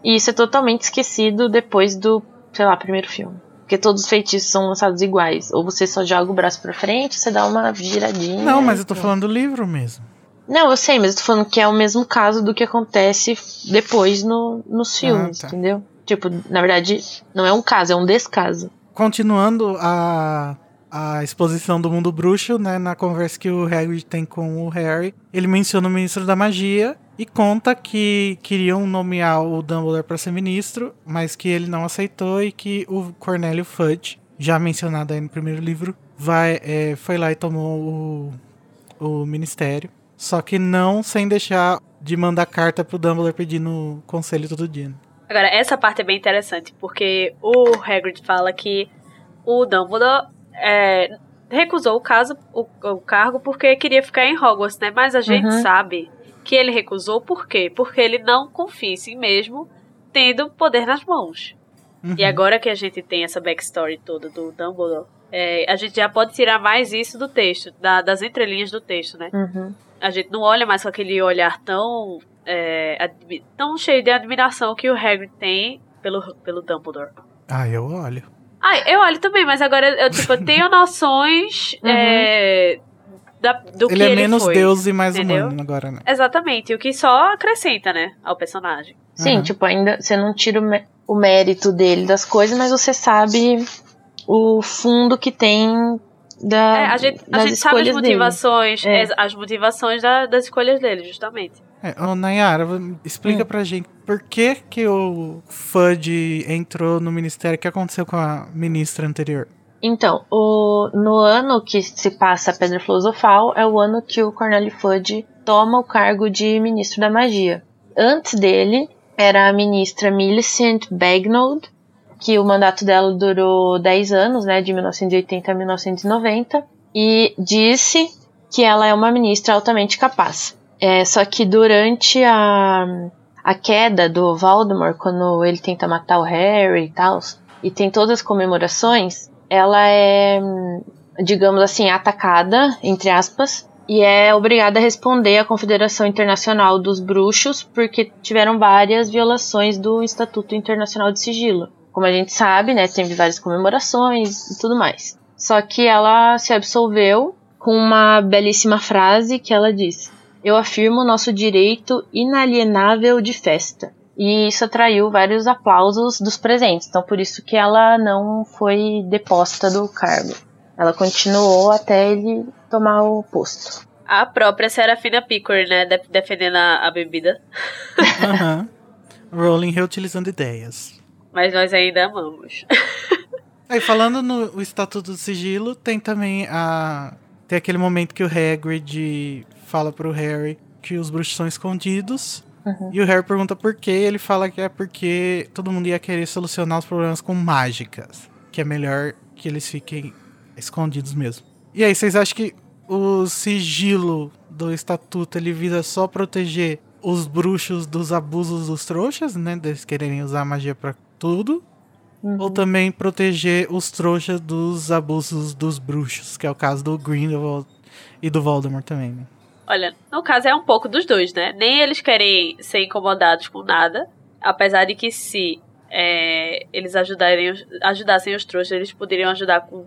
Speaker 3: E isso é totalmente esquecido depois do, sei lá, primeiro filme. Porque todos os feitiços são lançados iguais. Ou você só joga o braço pra frente, você dá uma giradinha.
Speaker 1: Não, mas eu tô falando do livro mesmo.
Speaker 3: Não, eu sei, mas eu tô falando que é o mesmo caso do que acontece depois no, nos filmes,
Speaker 1: tá.
Speaker 3: entendeu? Tipo, na verdade, não é um caso, é um descaso.
Speaker 1: Continuando a, a exposição do mundo bruxo, né, na conversa que o Hagrid tem com o Harry, ele menciona o ministro da magia e conta que queriam nomear o Dumbledore para ser ministro, mas que ele não aceitou e que o Cornélio Fudge, já mencionado aí no primeiro livro, vai, é, foi lá e tomou o, o ministério. Só que não sem deixar de mandar carta pro Dumbledore pedindo conselho todo dia. né?
Speaker 2: Agora, essa parte é bem interessante, porque o Hagrid fala que o Dumbledore é, recusou o, caso, o, o cargo porque queria ficar em Hogwarts, né? Mas a gente
Speaker 3: Uhum.
Speaker 2: sabe que ele recusou por quê? Porque ele não confia em si mesmo, tendo poder nas mãos.
Speaker 1: Uhum.
Speaker 2: E agora que a gente tem essa backstory toda do Dumbledore, é, a gente já pode tirar mais isso do texto, da- das entrelinhas do texto, né?
Speaker 3: Uhum.
Speaker 2: A gente não olha mais com aquele olhar tão, é, tão cheio de admiração que o Hagrid tem pelo, pelo Dumbledore.
Speaker 1: Ah, eu olho.
Speaker 2: Ah, eu olho também, mas agora eu, tipo, eu tenho noções
Speaker 3: Uhum.
Speaker 2: é, da- do que
Speaker 1: ele
Speaker 2: ele
Speaker 1: é menos
Speaker 2: foi.
Speaker 1: deus e mais
Speaker 2: entendeu?
Speaker 1: humano agora, né?
Speaker 2: Exatamente, o que só acrescenta, né, ao personagem.
Speaker 3: Sim,
Speaker 1: Uhum.
Speaker 3: tipo, ainda você não tira o, o mérito dele das coisas, mas você sabe o fundo que tem da,
Speaker 2: É, a gente, a
Speaker 3: das
Speaker 2: gente sabe as motivações,
Speaker 3: É.
Speaker 2: as, as motivações da- das escolhas dele, justamente.
Speaker 1: É, ô, Nayara, explica
Speaker 3: Hum.
Speaker 1: pra gente por que que o Fudge entrou no ministério, o que aconteceu com a ministra anterior?
Speaker 3: Então, o, no ano que se passa a Pedra Filosofal é o ano que o Cornélio Fudge toma o cargo de ministro da magia. Antes dele era a ministra Millicent Bagnold, que o mandato dela durou 10 anos, né, de 1980 a 1990, e disse que ela é uma ministra altamente capaz. É, só que durante a, a queda do Voldemort, quando ele tenta matar o Harry e tal, e tem todas as comemorações, ela é, digamos assim, atacada, entre aspas, e é obrigada a responder à Confederação Internacional dos Bruxos, porque tiveram várias violações do Estatuto Internacional de Sigilo. Como a gente sabe, né, teve várias comemorações e tudo mais. Só que ela se absolveu com uma belíssima frase que ela disse: Eu afirmo nosso direito inalienável de festa. E isso atraiu vários aplausos dos presentes. Então, por isso que ela não foi deposta do cargo. Ela continuou até ele tomar o posto.
Speaker 2: A própria Serafina Pickard, né, de- defendendo a, a bebida.
Speaker 1: Aham. Rowling reutilizando ideias.
Speaker 2: Mas nós ainda amamos.
Speaker 1: Aí, falando no o Estatuto do Sigilo, tem também a. Tem aquele momento que o Hagrid fala pro Harry que os bruxos são escondidos.
Speaker 3: Uhum.
Speaker 1: E o Harry pergunta por quê. Ele fala que é porque todo mundo ia querer solucionar os problemas com mágicas. Que é melhor que eles fiquem escondidos mesmo. E aí, vocês acham que o sigilo do estatuto ele visa só proteger os bruxos dos abusos dos trouxas, né? Deles quererem usar magia pra tudo? Ou também proteger os trouxas dos abusos dos bruxos, que é o caso do Grindelwald e do Voldemort também, né?
Speaker 2: Olha, no caso é um pouco dos dois, né? Nem eles querem ser incomodados com nada, apesar de que se é, eles ajudarem, ajudassem os trouxas, eles poderiam ajudar com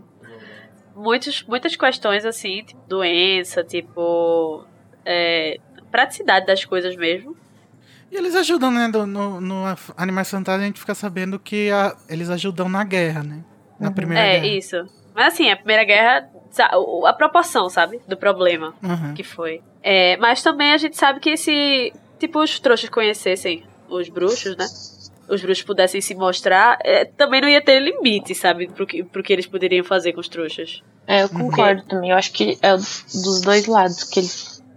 Speaker 2: muitos, muitas questões assim, tipo doença, tipo é, praticidade das coisas mesmo.
Speaker 1: E eles ajudam, né? no, no Animais Fantásticos a gente fica sabendo que a- eles ajudam na guerra, né? Na
Speaker 3: Uhum.
Speaker 1: primeira
Speaker 2: é,
Speaker 1: guerra.
Speaker 2: isso. Mas assim, a primeira guerra, a proporção, sabe? Do problema
Speaker 1: Uhum.
Speaker 2: que foi. É, mas também a gente sabe que se, tipo, os trouxas conhecessem os bruxos, né? Os bruxos pudessem se mostrar, é, também não ia ter limite, sabe? Pro que, pro que eles poderiam fazer com os trouxas.
Speaker 3: É, eu concordo também. Eu acho que é dos dois lados que ele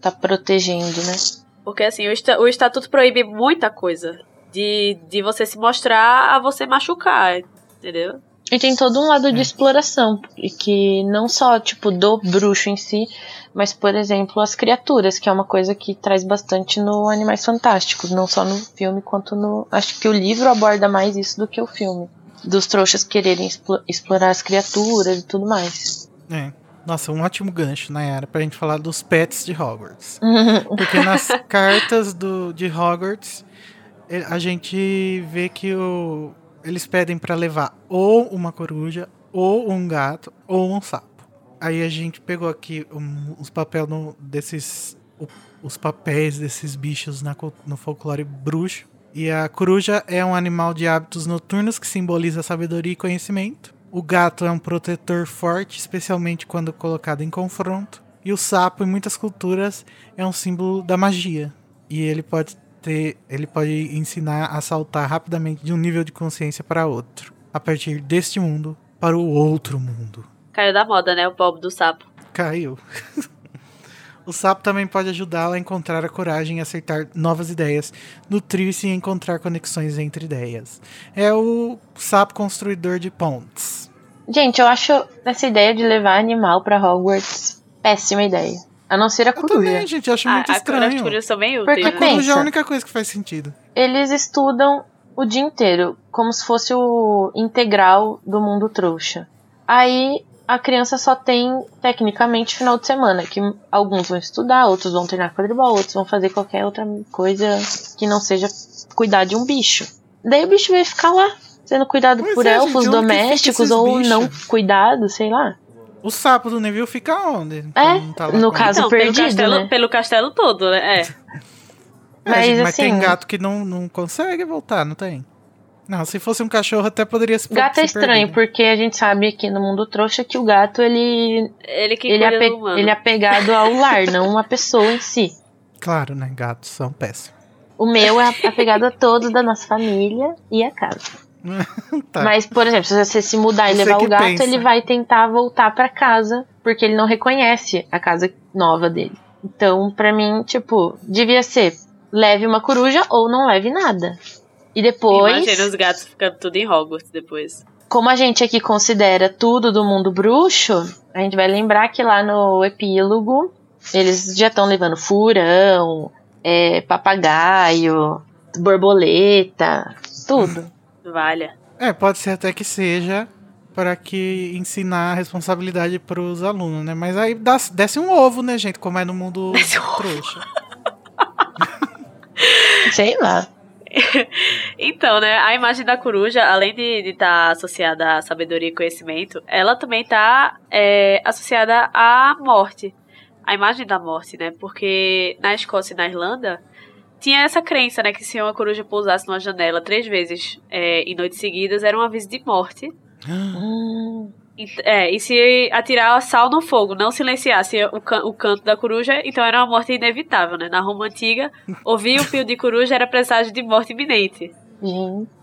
Speaker 3: tá protegendo, né?
Speaker 2: Porque, assim, o, esta- o estatuto proíbe muita coisa. De, de você se mostrar a você machucar, entendeu?
Speaker 3: E tem todo um lado de exploração, e que não só, tipo, do bruxo em si, mas, por exemplo, as criaturas, que é uma coisa que traz bastante no Animais Fantásticos, não só no filme quanto no. Acho que o livro aborda mais isso do que o filme. Dos trouxas quererem explo- explorar as criaturas e tudo mais.
Speaker 1: É. Nossa, um ótimo gancho, Nayara, pra gente falar dos pets de Hogwarts. Porque nas cartas do, de Hogwarts, eh, a gente vê que o, eles pedem pra levar ou uma coruja, ou um gato, ou um sapo. Aí a gente pegou aqui um, os papéis desses. o- os papéis desses bichos na no folclore bruxo. E a coruja é um animal de hábitos noturnos que simboliza sabedoria e conhecimento. O gato é um protetor forte, especialmente quando colocado em confronto. E o sapo, em muitas culturas, é um símbolo da magia. E ele pode ter, ele pode ensinar a saltar rapidamente de um nível de consciência para outro, a partir deste mundo para o outro mundo.
Speaker 2: Caiu da moda, né? O pobre do sapo.
Speaker 1: Caiu. o sapo também pode ajudá-la a encontrar a coragem e acertar novas ideias, nutrir-se e encontrar conexões entre ideias. É o sapo construidor de pontes.
Speaker 3: Gente, eu acho essa ideia de levar animal pra Hogwarts péssima ideia. A não ser a
Speaker 1: Eu
Speaker 3: coruja.
Speaker 1: também, gente, acho muito
Speaker 2: a, a as
Speaker 1: estranho.
Speaker 2: corujas são bem
Speaker 3: Porque
Speaker 2: úteis.
Speaker 1: A
Speaker 2: né?
Speaker 3: tem-
Speaker 1: coruja é a única coisa que faz sentido.
Speaker 3: Eles estudam o dia inteiro, como se fosse o integral do mundo trouxa. Aí a criança só tem, tecnicamente, final de semana, que alguns vão estudar, outros vão treinar quadribol, outros vão fazer qualquer outra coisa que não seja cuidar de um bicho. Daí o bicho vai ficar lá, sendo cuidado
Speaker 1: Pois
Speaker 3: por
Speaker 1: é,
Speaker 3: elfos
Speaker 1: gente, fica
Speaker 3: domésticos ou
Speaker 1: bichos?
Speaker 3: não cuidado, sei lá.
Speaker 1: O sapo do Neville fica onde?
Speaker 3: É,
Speaker 1: Não tá
Speaker 3: no caso-
Speaker 2: Não,
Speaker 3: perdido,
Speaker 2: pelo castelo,
Speaker 3: né?
Speaker 2: pelo castelo todo, né? É.
Speaker 1: É,
Speaker 3: Mas,
Speaker 1: gente, mas tem
Speaker 3: assim-
Speaker 1: gato que não, não consegue voltar, não tem? Não, se fosse um cachorro até poderia se
Speaker 3: Gato é
Speaker 1: se
Speaker 3: estranho,
Speaker 1: perder.
Speaker 3: porque a gente sabe aqui no mundo trouxa que o gato, ele,
Speaker 2: Ele que
Speaker 3: ele, é, ape- ele é apegado ao lar, não a pessoa em si.
Speaker 1: Claro, né? Gatos são péssimos.
Speaker 3: O meu é apegado a todos da nossa família e a casa.
Speaker 1: Tá.
Speaker 3: Mas, por exemplo, se você se mudar e
Speaker 1: Você
Speaker 3: levar o gato,
Speaker 1: pensa.
Speaker 3: ele vai tentar voltar pra casa, porque ele não reconhece a casa nova dele. Então, pra mim, tipo, devia ser leve uma coruja ou não leve nada. E depois,
Speaker 2: Imagina os gatos ficando tudo em Hogwarts depois.
Speaker 3: como a gente aqui considera tudo do mundo bruxo, a gente vai lembrar que lá no epílogo eles já estão levando furão, é, papagaio, borboleta, tudo.
Speaker 2: Valha.
Speaker 1: É, pode ser até que seja para que ensinar a responsabilidade pros alunos, né? Mas aí dá, desce um ovo, né, gente? Como é no mundo
Speaker 2: Desce um
Speaker 1: trouxa.
Speaker 3: Sei lá.
Speaker 2: Então, né, a imagem da coruja, além de estar associada à sabedoria e conhecimento, ela também está associada à morte. A imagem da morte, né? Porque na Escócia e na Irlanda tinha essa crença, né? Que se uma coruja pousasse numa janela três vezes é, em noites seguidas, era um aviso de morte.
Speaker 3: Hum,
Speaker 2: E, é, e se atirar sal no fogo, não silenciasse o, can- o canto da coruja, então era uma morte inevitável, né? Na Roma Antiga, ouvir o pio de coruja era presságio de morte iminente.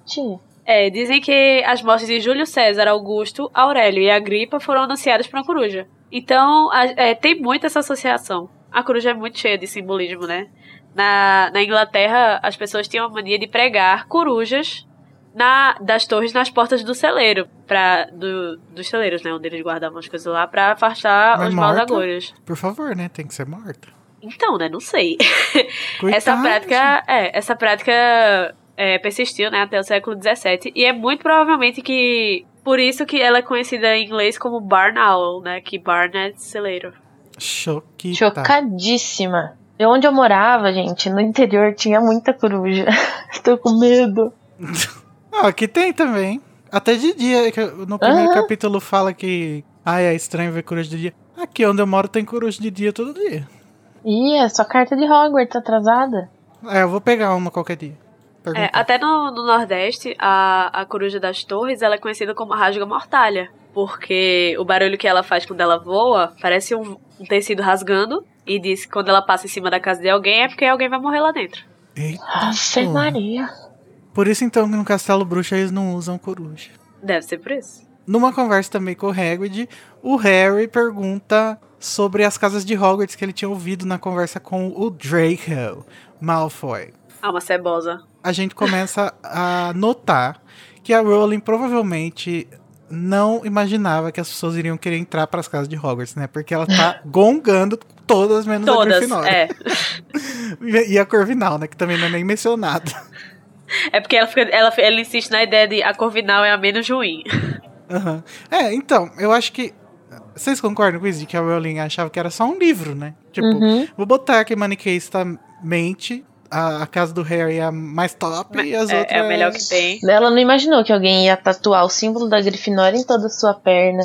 Speaker 3: gente.
Speaker 2: É, dizem que as mortes de Júlio César, Augusto, Aurélio e Agripa foram anunciadas por uma coruja. Então, a- é, tem muito essa associação. A coruja é muito cheia de simbolismo, né? Na, na Inglaterra, as pessoas tinham a mania de pregar corujas na, das torres nas portas do celeiro, pra, do, dos celeiros, né? Onde eles guardavam as coisas lá, pra afastar
Speaker 1: Mas
Speaker 2: os maus agouros.
Speaker 1: Por favor, né? Tem que ser morta.
Speaker 2: Então, né? Não sei.
Speaker 1: Coitada,
Speaker 2: Essa prática, é, essa prática é, persistiu, né, até o século XVII e é muito provavelmente que por isso que ela é conhecida em inglês como barn owl, né, que barn é celeiro.
Speaker 1: Choquita.
Speaker 3: Chocadíssima. E onde eu morava, gente, no interior tinha muita coruja. Estou com medo.
Speaker 1: Ah, aqui tem também. Até de dia. que No primeiro capítulo fala que. Ai, é estranho ver coruja de dia. Aqui onde eu moro tem coruja de dia todo dia.
Speaker 3: Ih, é só carta de Hogwarts atrasada.
Speaker 1: É, eu vou pegar uma qualquer dia.
Speaker 2: É, até no, no Nordeste, a, a coruja das torres ela é conhecida como rasga mortalha. Porque o barulho que ela faz quando ela voa parece um, um tecido rasgando. E diz que quando ela passa em cima da casa de alguém é porque alguém vai morrer lá dentro.
Speaker 1: Eita,
Speaker 3: Ave. Maria.
Speaker 1: Por isso então que no Castelo Bruxo eles não usam coruja.
Speaker 2: Deve ser por isso.
Speaker 1: Numa conversa também com o Hagrid, o Harry pergunta sobre as casas de Hogwarts que ele tinha ouvido na conversa com o Draco Malfoy.
Speaker 2: Ah, uma cebosa.
Speaker 1: A gente começa a notar que a Rowling provavelmente não imaginava que as pessoas iriam querer entrar para as casas de Hogwarts, né? Porque ela tá gongando todas menos a
Speaker 2: Todas,
Speaker 1: Grifinória.
Speaker 2: é.
Speaker 1: E a Corvinal, né? Que também não é nem mencionada.
Speaker 2: É porque ela, fica, ela, ela insiste na ideia de a Corvinal é a menos ruim.
Speaker 1: Aham. É, então, eu acho que Vocês concordam com isso? De que a Rowling achava que era só um livro, né? Tipo,
Speaker 3: Uhum.
Speaker 1: vou botar aqui maniqueistamente a, a casa do Harry é a mais top e as
Speaker 2: É,
Speaker 1: outras.
Speaker 2: é o melhor que tem.
Speaker 3: Ela não imaginou que alguém ia tatuar o símbolo da Grifinória em toda a sua perna.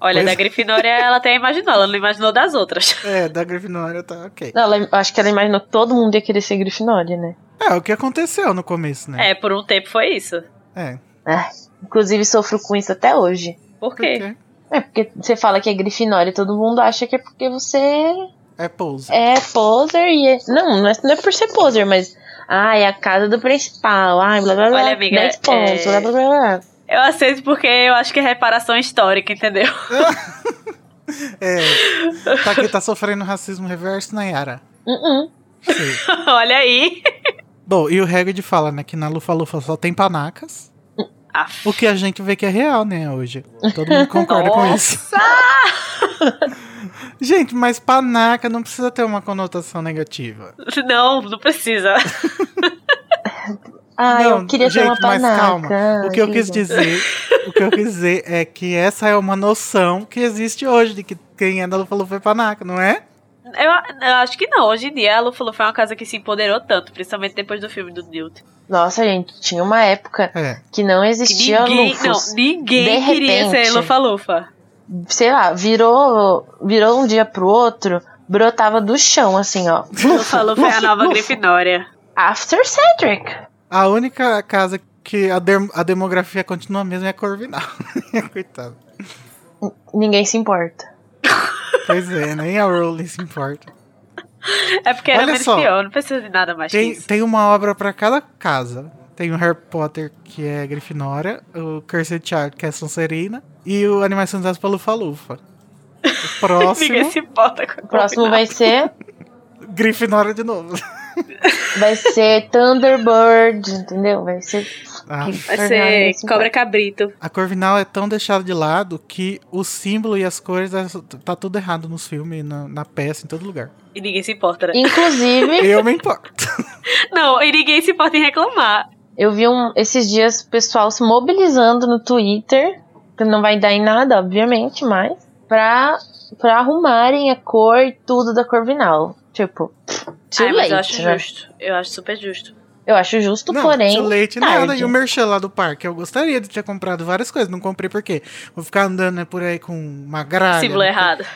Speaker 2: Olha,
Speaker 1: Pois
Speaker 2: da
Speaker 1: é.
Speaker 2: Grifinória ela até imaginou, ela não imaginou das outras.
Speaker 1: É, da Grifinória tá ok.
Speaker 3: Não, ela, acho que ela imaginou que todo mundo ia querer ser Grifinória, né?
Speaker 1: É, o que aconteceu no começo, né?
Speaker 2: É, por um tempo foi isso.
Speaker 1: É.
Speaker 3: Ah, inclusive sofro com isso até hoje.
Speaker 2: Por
Speaker 1: Por
Speaker 2: quê?
Speaker 1: quê?
Speaker 3: É porque você fala que é Grifinória e todo mundo acha que é porque você
Speaker 1: É pose.
Speaker 3: é poser e. É... Não, não é, não é por ser poser, mas. Ah, é a casa do principal. Ai, blá blá blá.
Speaker 2: Olha, amiga,
Speaker 3: 10 pontos,
Speaker 2: é-
Speaker 3: blá blá blá blá.
Speaker 2: Eu aceito porque eu acho que é reparação histórica, entendeu?
Speaker 1: É. Tá aqui, tá sofrendo racismo reverso, Nayara.
Speaker 3: Uh-uh.
Speaker 1: Sei.
Speaker 2: Olha aí.
Speaker 1: Bom, e o Hagrid fala, né, que na Lufa Lufa só tem panacas.
Speaker 2: Aff.
Speaker 1: O que a gente vê que é real, né, hoje. Todo mundo concorda com isso. Gente, mas panaca não precisa ter uma conotação negativa.
Speaker 2: Não, não precisa.
Speaker 3: Ah,
Speaker 1: não,
Speaker 3: eu queria
Speaker 1: gente,
Speaker 3: ter uma
Speaker 1: mas
Speaker 3: panaca.
Speaker 1: calma. O que eu quis
Speaker 3: dizer
Speaker 1: o que eu quis dizer é que essa é uma noção que existe hoje de que quem é da Lufa Lufa é panaca, não é?
Speaker 2: Eu, eu acho que não. Hoje em dia a Lufa Lufa é uma casa que se empoderou tanto, principalmente depois do filme do Newt.
Speaker 3: Nossa, gente, tinha uma época
Speaker 1: É.
Speaker 3: que não
Speaker 2: Que
Speaker 3: existia
Speaker 2: ninguém,
Speaker 3: lufos.
Speaker 2: não, ninguém
Speaker 3: De
Speaker 2: queria
Speaker 3: repente.
Speaker 2: ser Lufa Lufa.
Speaker 3: Sei lá, virou, virou um dia pro outro, brotava do chão, assim, ó.
Speaker 2: Lufa Lufa é a nova Grifinória.
Speaker 3: After Cedric.
Speaker 1: A única casa que a, dem- a demografia continua a mesma é a Corvinal. Coitado.
Speaker 3: Ninguém se importa.
Speaker 1: Pois é, nem a Rowling se importa.
Speaker 2: É porque era
Speaker 1: Olha só.
Speaker 2: pior, não precisa de nada mais que
Speaker 1: Tem,
Speaker 2: isso.
Speaker 1: tem uma obra pra cada casa. Tem o Harry Potter, que é Grifinória, o Cursed Child, que é Sonserina, e o Animações das pra Lufa Lufa. O próximo,
Speaker 2: Ninguém se importa com
Speaker 3: O próximo vai ser.
Speaker 1: Grifinória de novo.
Speaker 3: Vai ser Thunderbird, entendeu? Vai ser.
Speaker 1: Ah,
Speaker 2: Vai ser
Speaker 3: assim,
Speaker 2: Cobra Cabrito.
Speaker 1: a Corvinal é tão deixada de lado que o símbolo e as cores tá tudo errado nos filmes, na, na peça, em todo lugar.
Speaker 2: E ninguém se importa, né?
Speaker 3: Inclusive,
Speaker 1: Eu me importo.
Speaker 2: Não, e ninguém se importa em reclamar.
Speaker 3: Eu vi um, esses dias o pessoal se mobilizando no Twitter, que não vai dar em nada, obviamente, mas pra, pra arrumarem a cor e tudo da Corvinal. Tipo, too
Speaker 2: Ai, mas eu acho
Speaker 3: late, né?
Speaker 2: justo. Eu acho super justo.
Speaker 3: Eu acho justo,
Speaker 1: Não,
Speaker 3: porém.
Speaker 1: too late nada.
Speaker 3: tarde.
Speaker 1: E o merchan lá do parque? Eu gostaria de ter comprado várias coisas. Não comprei porque vou ficar andando né, por aí com uma gralha.
Speaker 2: Símbolo
Speaker 1: né,
Speaker 2: errado.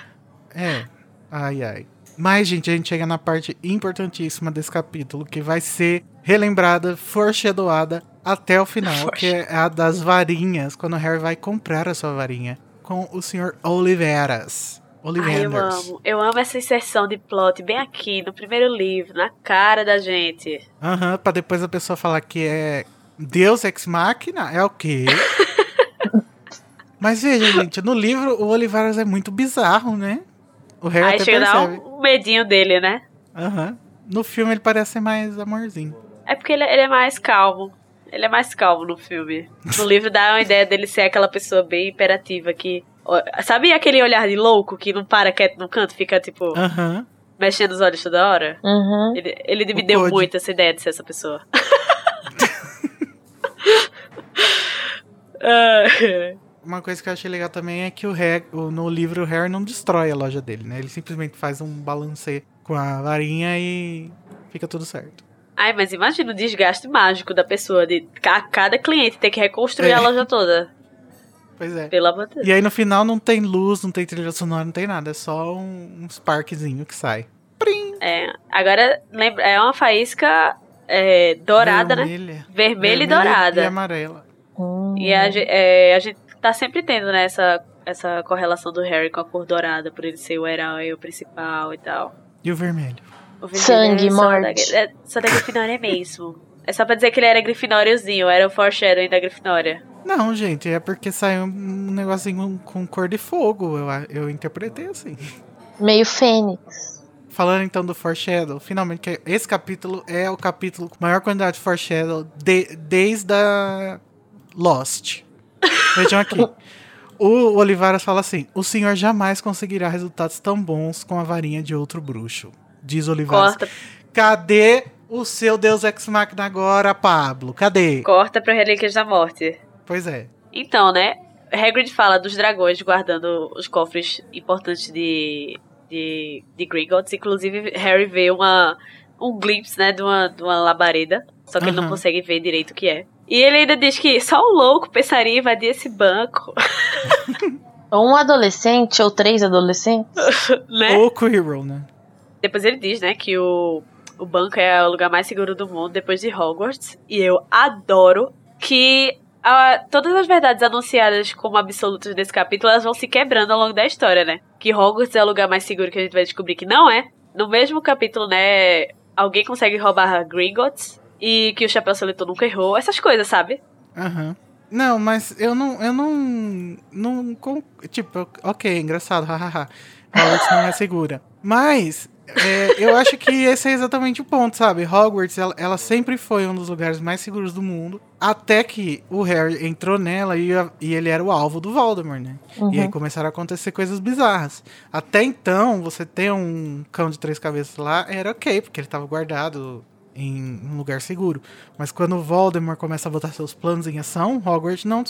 Speaker 1: É. Ai, ai. Mas, gente, a gente chega na parte importantíssima desse capítulo, que vai ser relembrada, foreshadowada até o final, que é a das varinhas, quando o Harry vai comprar a sua varinha com o Sr. Oliveras.
Speaker 2: Ai, eu amo. Eu amo essa inserção de plot bem aqui, no primeiro livro, na cara da gente.
Speaker 1: Aham, pra depois a pessoa falar que é Deus Ex Machina, é o quê? Mas veja, gente, no livro o Oliveras é muito bizarro, né? O Harry
Speaker 2: Aí
Speaker 1: até
Speaker 2: chega
Speaker 1: percebe.
Speaker 2: um medinho dele, né?
Speaker 1: Aham. No filme ele parece mais amorzinho.
Speaker 2: É porque ele, ele é mais calmo. Ele é mais calmo no filme. No livro dá uma ideia dele ser aquela pessoa bem imperativa que. Sabe aquele olhar de louco que não para quieto no canto, fica tipo mexendo os olhos toda hora?
Speaker 3: Uhum.
Speaker 2: Ele, ele me
Speaker 1: O
Speaker 2: deu
Speaker 1: Code.
Speaker 2: muito essa ideia de ser essa pessoa. Ah,
Speaker 1: Uma coisa que eu achei legal também é que o Harry, no livro o Harry não destrói a loja dele, né? Ele simplesmente faz um balancê com a varinha e fica tudo certo.
Speaker 2: Ai, mas imagina o desgaste mágico da pessoa de ca- cada cliente ter que reconstruir
Speaker 1: É.
Speaker 2: a loja toda.
Speaker 1: Pois é.
Speaker 2: De Deus.
Speaker 1: E aí no final não tem luz, não tem trilha sonora, não tem nada. É só um, uns parquezinho que sai. Prim!
Speaker 2: É, agora, lembra, é uma faísca é, dourada, né?
Speaker 1: Vermelha.
Speaker 2: Vermelha e dourada.
Speaker 1: E amarela.
Speaker 3: Hum.
Speaker 2: E a, é, a gente tá sempre tendo, né, essa, essa correlação do Harry com a cor dourada, por ele ser o herói, o principal e tal.
Speaker 1: E o vermelho.
Speaker 3: Sangue,
Speaker 2: é só
Speaker 3: morte.
Speaker 2: Da, é só da Grifinória mesmo. É só pra dizer que ele era Grifinóriozinho, era o foreshadowing da Grifinória.
Speaker 1: Não, gente, é porque saiu um negocinho com cor de fogo. Eu, eu interpretei assim.
Speaker 3: Meio fênix.
Speaker 1: Falando então do Foreshadow, finalmente, esse capítulo é o capítulo com maior quantidade de Foreshadow de, desde a Lost. Vejam aqui. O Olivares fala assim: O senhor jamais conseguirá resultados tão bons com a varinha de outro bruxo. Diz Olivares.
Speaker 2: Corta,
Speaker 1: Cadê o seu Deus Ex Machina agora, Pablo? Cadê?
Speaker 2: corta pra Relíquias da Morte.
Speaker 1: Pois é.
Speaker 2: Então, né? Hagrid fala dos dragões guardando os cofres importantes de, de, de Gringotts. Inclusive, Harry vê uma, um glimpse, né, de uma, de uma labareda. Só que ele não consegue ver direito o que é. E ele ainda diz que só um louco pensaria em invadir esse banco,
Speaker 3: Ou um adolescente, ou três adolescentes.
Speaker 2: né?
Speaker 1: Ou Quirrell, né?
Speaker 2: Depois ele diz, né, que o, o banco é o lugar mais seguro do mundo depois de Hogwarts. E eu adoro que ah, todas as verdades anunciadas como absolutas nesse capítulo, elas vão se quebrando ao longo da história, né? Que Hogwarts é o lugar mais seguro que a gente vai descobrir que não é. No mesmo capítulo, né, alguém consegue roubar Gringotts e que o Chapéu Seletor nunca errou. Essas coisas, sabe?
Speaker 1: Aham. Não, mas eu não. Eu não. não tipo, ok, engraçado, hahaha. Hogwarts não é segura. Mas. É, eu acho que esse é exatamente o ponto, sabe? Hogwarts, ela, ela sempre foi um dos lugares mais seguros do mundo. Até que o Harry entrou nela e, e ele era o alvo do Voldemort, né? E aí começaram a acontecer coisas bizarras. Até então, você ter um cão de três cabeças lá era ok, porque ele tava guardado em um lugar seguro. Mas quando o Voldemort começa a botar seus planos em ação, Hogwarts não.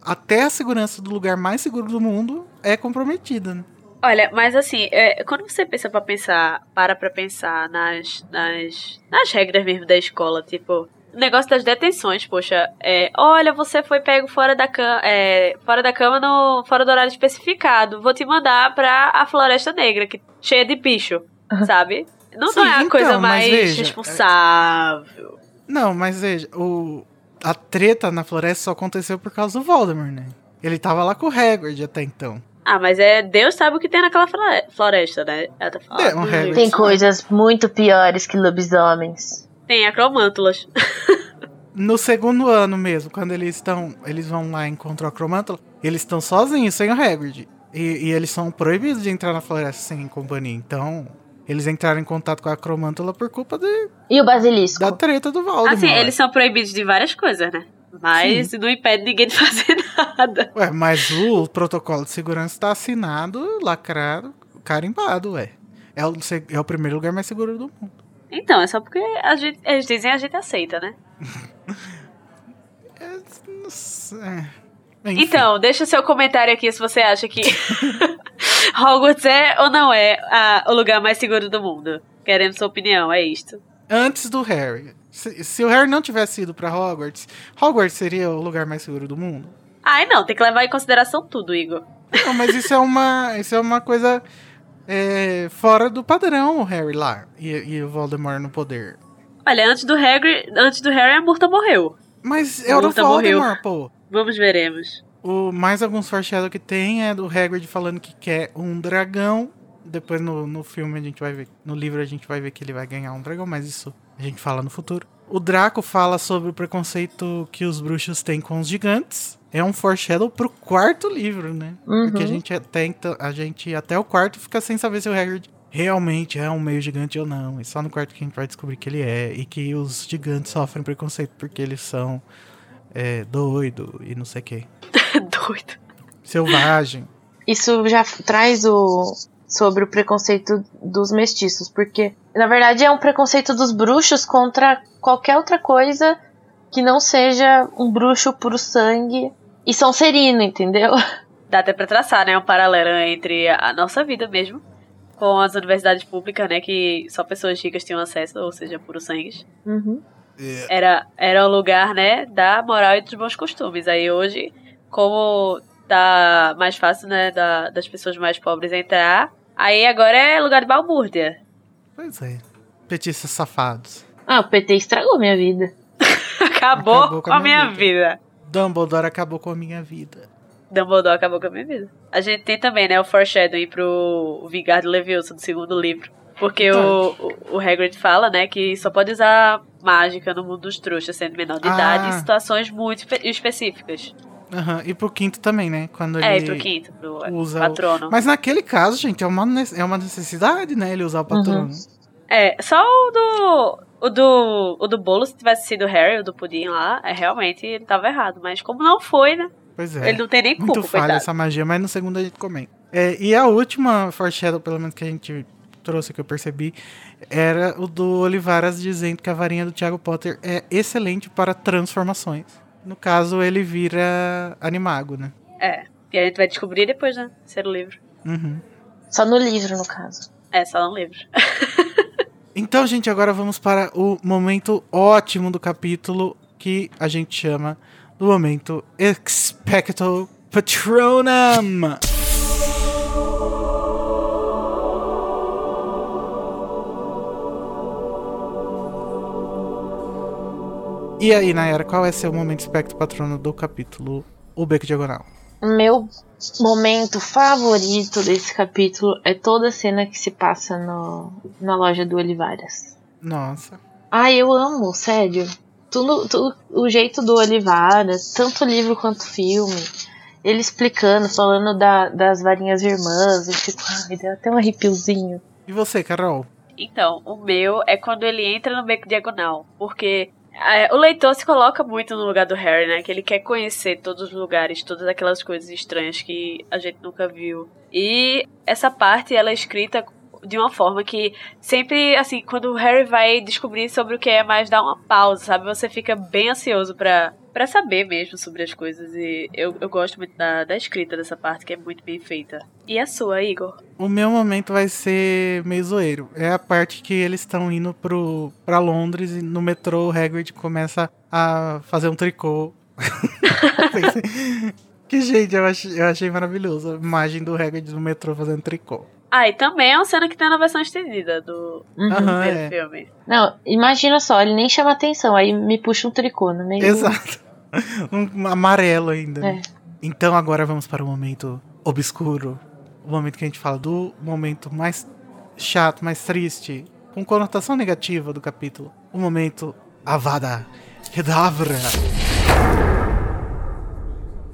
Speaker 1: Até a segurança do lugar mais seguro do mundo é comprometida, né?
Speaker 2: Olha, mas assim, é, quando você pensa pra pensar, para pra pensar nas, nas, nas regras mesmo da escola, tipo, o negócio das detenções, poxa, é, olha, você foi pego fora da cama, é, fora da cama no, fora do horário especificado, vou te mandar pra a Floresta Negra, que cheia de bicho, sabe? Não,
Speaker 1: Sim,
Speaker 2: não é a
Speaker 1: então,
Speaker 2: coisa mais
Speaker 1: veja,
Speaker 2: responsável.
Speaker 1: Não, mas veja, o, a treta na floresta só aconteceu por causa do Voldemort, né? Ele tava lá com o Hagrid até então.
Speaker 2: Ah, mas é Deus sabe o que tem naquela flore- floresta, né? Ela tá falando.
Speaker 1: É, um.
Speaker 3: Tem coisas muito piores que lobisomens.
Speaker 2: Tem acromântulas.
Speaker 1: No segundo ano mesmo, quando eles estão. Eles vão lá e encontram a Cromântula, eles estão sozinhos, sem o Hagrid. E, e eles são proibidos de entrar na floresta sem companhia. Então, eles entraram em contato com a Cromântula por culpa de-
Speaker 3: E o basilisco?
Speaker 1: da treta do Voldemort.
Speaker 2: Assim, eles são proibidos de várias coisas, né? Mas não impede ninguém de fazer nada.
Speaker 1: Ué, mas o protocolo de segurança tá assinado, lacrado, carimbado, ué. É o, é o primeiro lugar mais seguro do mundo.
Speaker 2: Então, é só porque a gente, eles dizem a gente aceita, né?
Speaker 1: É, não sei. Enfim.
Speaker 2: Então, deixa o seu comentário aqui se você acha que Hogwarts é ou não é a- o lugar mais seguro do mundo. Queremos sua opinião, é isto.
Speaker 1: Antes do Harry. Se, se o Harry não tivesse ido pra Hogwarts, Hogwarts seria o lugar mais seguro do mundo?
Speaker 2: Ai, não, tem que levar em consideração tudo, Igor.
Speaker 1: Não, mas isso é uma, isso é uma coisa é, fora do padrão, o Harry lá. E, e o Voldemort no poder.
Speaker 2: Olha, antes do Harry, antes do Harry a Murta morreu.
Speaker 1: Mas é o Voldemort, pô.
Speaker 2: Vamos veremos.
Speaker 1: O, mais alguns foreshadow que tem é do Hagrid falando que quer um dragão. Depois no, no filme a gente vai ver, no livro a gente vai ver que ele vai ganhar um dragão, mas isso a gente fala no futuro. O Draco fala sobre o preconceito que os bruxos têm com os gigantes. É um foreshadow pro quarto livro, né? Porque a
Speaker 3: Uhum.
Speaker 1: gente até então, a gente até o quarto fica sem saber se o Hagrid realmente é um meio gigante ou não. E só no quarto que a gente vai descobrir que ele é e que os gigantes sofrem preconceito porque eles são é, doido e não sei o que.
Speaker 2: Doido.
Speaker 1: Selvagem.
Speaker 3: Isso já traz o sobre o preconceito dos mestiços, porque na verdade é um preconceito dos bruxos contra qualquer outra coisa que não seja um bruxo puro sangue e Sonserino, entendeu?
Speaker 2: Dá até pra traçar, né, um paralelo entre a nossa vida mesmo com as universidades públicas, né, que só pessoas ricas tinham acesso, ou seja, puro sangue.
Speaker 3: Uhum.
Speaker 2: Era, era um lugar, né, da moral e dos bons costumes. Aí hoje, como tá mais fácil, né, da- das pessoas mais pobres entrar, aí agora é lugar de balbúrdia.
Speaker 1: Pois é. Petistas safados.
Speaker 3: Ah, o PT estragou minha vida.
Speaker 2: Acabou,
Speaker 1: Acabou
Speaker 2: com a minha vida.
Speaker 1: Dumbledore acabou com a minha vida.
Speaker 2: Dumbledore acabou com a minha vida. A gente tem também, né, o foreshadowing pro Vingardo Leviosa do segundo livro. Porque o, o, o Hagrid fala, né, que só pode usar mágica no mundo dos trouxas, sendo menor de
Speaker 1: Ah.
Speaker 2: idade, em situações muito espe- específicas.
Speaker 1: Aham. E pro quinto também, né? Quando
Speaker 2: É, e
Speaker 1: ele
Speaker 2: pro quinto, pro
Speaker 1: usa o-
Speaker 2: patrono.
Speaker 1: Mas naquele caso, gente, é uma, é uma necessidade, né? Ele usar o patrono.
Speaker 2: É, só o do. O do. O do bolo, se tivesse sido o Harry, o do pudim lá, é realmente ele tava errado. Mas como não foi, né?
Speaker 1: Pois é.
Speaker 2: Ele não tem nem culpa,
Speaker 1: Muito falha
Speaker 2: coitado.
Speaker 1: essa magia, mas no segundo a gente comenta. É, e a última foreshadow, pelo menos que a gente trouxe, que eu percebi, era o do Olivaras dizendo que a varinha do Thiago Potter é excelente para transformações. No caso, ele vira animago, né?
Speaker 2: É. E a gente vai descobrir depois, né? Ser o livro.
Speaker 1: Uhum.
Speaker 3: Só no livro, no caso.
Speaker 2: É, só no livro.
Speaker 1: Então, gente, agora vamos para o momento ótimo do capítulo que a gente chama do momento Expecto Patronum. E aí, Nayara, qual é seu momento Expecto Patrono do capítulo O Beco Diagonal?
Speaker 3: Meu momento favorito desse capítulo é toda a cena que se passa no, na loja do Olivares.
Speaker 1: Nossa.
Speaker 3: Ai, eu amo, sério. Tudo, tudo, o jeito do Olivares, tanto livro quanto filme. Ele explicando, falando da- das varinhas irmãs. Eu fico, ai, deu até um arrepiozinho.
Speaker 1: E você, Carol?
Speaker 2: Então, o meu é quando ele entra no beco diagonal. Porque é, o leitor se coloca muito no lugar do Harry, né? Que ele quer conhecer todos os lugares, todas aquelas coisas estranhas que a gente nunca viu. E essa parte, ela é escrita de uma forma que sempre, assim, quando o Harry vai descobrir sobre o que é mais, dá uma pausa, sabe? Você fica bem ansioso pra, pra saber mesmo sobre as coisas. E eu, eu gosto muito da, da escrita dessa parte, que é muito bem feita. E a sua, Igor?
Speaker 1: O meu momento vai ser meio zoeiro. É a parte que eles estão indo pro, pra Londres e no metrô o Hagrid começa a fazer um tricô. que, gente, eu achei, eu achei maravilhoso a imagem do Hagrid no metrô fazendo tricô.
Speaker 2: Ah, e também é uma cena que tem na versão estendida do
Speaker 3: Uhum.
Speaker 1: É.
Speaker 2: filme.
Speaker 3: Não, imagina só, ele nem chama atenção, aí me puxa um tricô no meio.
Speaker 1: Exato. Um amarelo ainda.
Speaker 3: É.
Speaker 1: Então agora vamos para o momento obscuro. O momento que a gente fala do momento mais chato, mais triste, com conotação negativa do capítulo. O momento Avada Kedavra.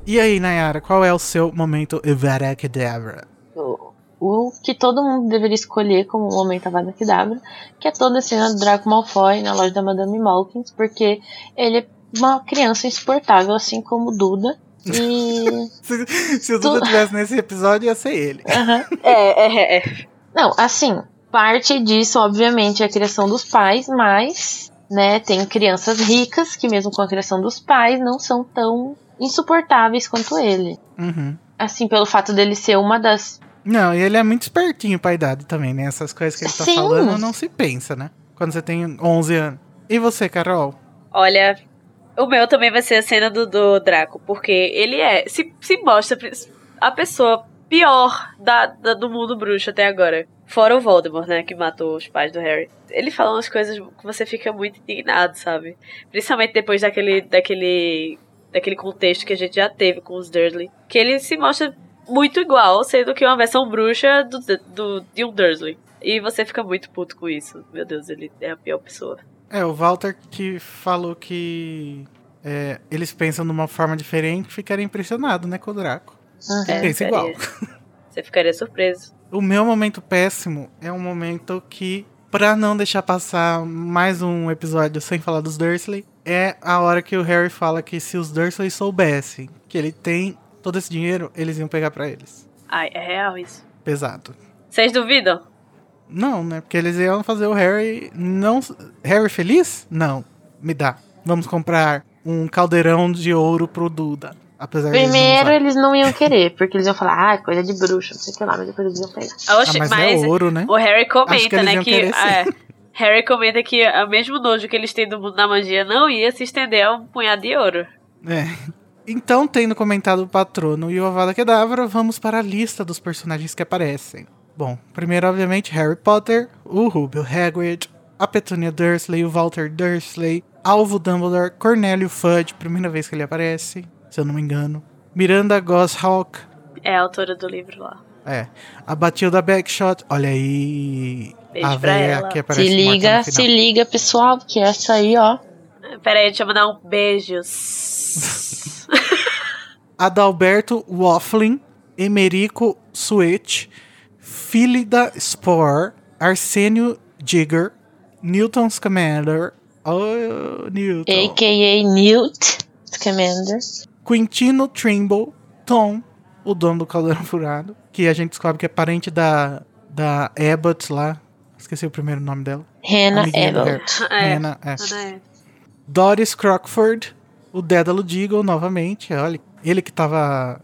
Speaker 1: E aí, Nayara, qual é o seu momento Avada Kedavra?
Speaker 3: O, o que todo mundo deveria escolher como momento Avada Kedavra, que é toda a cena do Draco Malfoy na loja da Madame Malkins, porque ele é uma criança insuportável, assim como o Duda. E.
Speaker 1: Se, se o Duda
Speaker 3: Tu-
Speaker 1: estivesse nesse episódio, ia ser ele.
Speaker 3: Aham.
Speaker 2: É, é, é.
Speaker 3: Não, assim, parte disso, obviamente, é a criação dos pais, mas, né, tem crianças ricas que, mesmo com a criação dos pais, não são tão insuportáveis quanto ele.
Speaker 1: Uhum.
Speaker 3: Assim, pelo fato dele ser uma das.
Speaker 1: Não, e ele é muito espertinho pra idade também, né? Essas coisas que ele tá
Speaker 3: Sim.
Speaker 1: falando não se pensa, né? Quando você tem 11 anos. E você, Carol?
Speaker 2: Olha, o meu também vai ser a cena do, do Draco, porque ele é. Se, se mostra a pessoa pior da, da- do mundo bruxo até agora. Fora o Voldemort, né? Que matou os pais do Harry. Ele fala umas coisas que você fica muito indignado, sabe? Principalmente depois daquele. daquele. daquele contexto que a gente já teve com os Dursley. Que ele se mostra muito igual, sendo que uma versão bruxa do, do, de um Dursley. E você fica muito puto com isso. Meu Deus, ele é a pior pessoa.
Speaker 1: É, o Walter que falou que é, eles pensam de uma forma diferente, ficaria impressionado, né, com o Draco.
Speaker 3: Uhum.
Speaker 1: É, pensa igual.
Speaker 2: Você ficaria surpreso.
Speaker 1: O meu momento péssimo é um momento que, pra não deixar passar mais um episódio sem falar dos Dursley, é a hora que o Harry fala que se os Dursley soubessem que ele tem todo esse dinheiro, eles iam pegar pra eles.
Speaker 2: Ai, é real isso.
Speaker 1: Pesado.
Speaker 2: Vocês duvidam?
Speaker 1: Não, né? Porque eles iam fazer o Harry não Harry feliz? Não. Me dá. Vamos comprar um caldeirão de ouro pro Duda. Apesar de
Speaker 3: Primeiro
Speaker 1: eles não
Speaker 3: eles não iam querer, porque eles iam falar, ah, coisa de bruxa, não sei o que lá, mas depois eles iam pegar.
Speaker 2: Oxe,
Speaker 1: ah, mas,
Speaker 2: mas
Speaker 1: é ouro, né?
Speaker 2: o Harry
Speaker 1: que
Speaker 2: comenta, né, que...
Speaker 1: querer
Speaker 2: é, Harry comenta que o mesmo nojo que eles têm do mundo da magia não ia se estender a um punhado de ouro.
Speaker 1: É. Então, tendo comentado o patrono e o Avada Kedavra, vamos para a lista dos personagens que aparecem. Bom, primeiro, obviamente, Harry Potter, o Rubio Hagrid, a Petunia Dursley, o Walter Dursley, Alvo Dumbledore, Cornélio Fudge, primeira vez que ele aparece, se eu não me engano. Miranda Goshawk,
Speaker 2: É a autora do livro lá.
Speaker 1: é. A Batilda Backshot, olha aí.
Speaker 2: Beijo
Speaker 1: a véia
Speaker 2: ela.
Speaker 1: que aparece
Speaker 3: Se liga,
Speaker 1: no
Speaker 3: se liga, pessoal, porque essa aí, ó.
Speaker 2: Pera aí, deixa eu mandar um beijo.
Speaker 1: Adalberto Wafflin, Emerico Suete, Philida Spore, Arsênio Jigger, Newton Scamander, oh, Newton,
Speaker 3: A.K.A. Newt Scamander.
Speaker 1: Quintino Trimble, Tom, o dono do Caldeirão Furado, que a gente descobre que é parente da, da Abbott lá, esqueci o primeiro nome dela.
Speaker 3: Hannah Abbott.
Speaker 1: Harry.
Speaker 2: É.
Speaker 1: Hannah, é.
Speaker 2: né?
Speaker 1: Doris Crockford, o Dédalo Deagle novamente, olha, ele que tava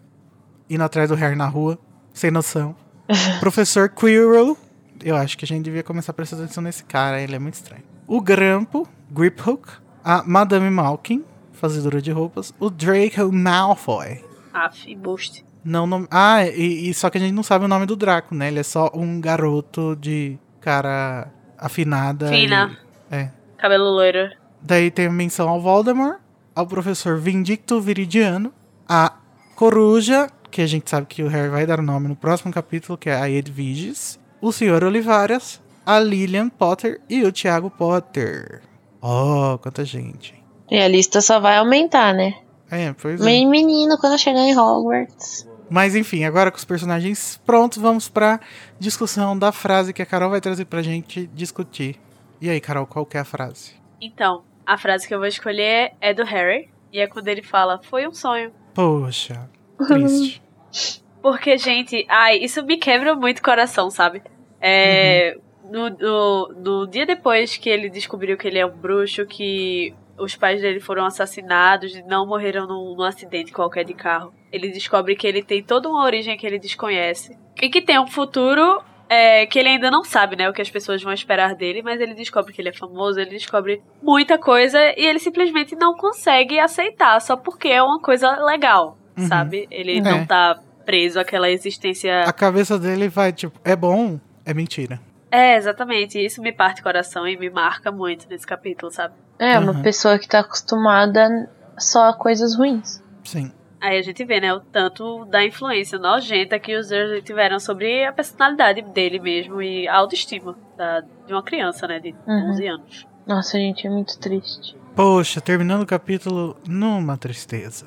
Speaker 1: indo atrás do Harry na rua, sem noção. Professor Quirrell, eu acho que a gente devia começar a prestar atenção nesse cara, ele é muito estranho. O Grampo, Griphook, a Madame Malkin, fazedora de roupas, o Draco Malfoy.
Speaker 2: Aff, boost.
Speaker 1: Não, não ah, e, e, só que a gente não sabe o nome do Draco, né? Ele é só um garoto de cara afinada.
Speaker 2: Fina.
Speaker 1: E, é.
Speaker 2: Cabelo loiro.
Speaker 1: Daí tem a menção ao Voldemort, ao professor Vindicto Viridiano, a Coruja, que a gente sabe que o Harry vai dar o nome no próximo capítulo, que é a Edviges, o Sr. Olivares, a Lillian Potter e o Tiago Potter. Oh, quanta gente.
Speaker 3: E a lista só vai aumentar, né?
Speaker 1: É, pois é.
Speaker 3: Bem menino quando chegar em Hogwarts.
Speaker 1: Mas enfim, agora com os personagens prontos, vamos pra discussão da frase que a Carol vai trazer pra gente discutir. E aí, Carol, qual que é a frase?
Speaker 2: Então, a frase que eu vou escolher é do Harry. E é quando ele fala, foi um sonho.
Speaker 1: Poxa, triste.
Speaker 2: Porque, gente, ai, isso me quebra muito o coração, sabe? É. Uhum. No, no, no dia depois que ele descobriu que ele é um bruxo, que os pais dele foram assassinados e não morreram num, num, acidente qualquer de carro. Ele descobre que ele tem toda uma origem que ele desconhece. E que tem um futuro é, que ele ainda não sabe, né? O que as pessoas vão esperar dele, mas ele descobre que ele é famoso, ele descobre muita coisa e ele simplesmente não consegue aceitar só porque é uma coisa legal, uhum. sabe? Ele é. não tá preso àquela existência.
Speaker 1: A cabeça dele vai, tipo, é bom, é mentira.
Speaker 2: É, exatamente. Isso me parte o coração e me marca muito nesse capítulo, sabe?
Speaker 3: É, uma uhum. pessoa que tá acostumada só a coisas ruins.
Speaker 1: Sim.
Speaker 2: Aí a gente vê, né, o tanto da influência nojenta que os Dursley tiveram sobre a personalidade dele mesmo e a autoestima da, de uma criança, né, de uhum. 11 anos.
Speaker 3: Nossa, gente, é muito triste.
Speaker 1: Poxa, terminando o capítulo numa tristeza.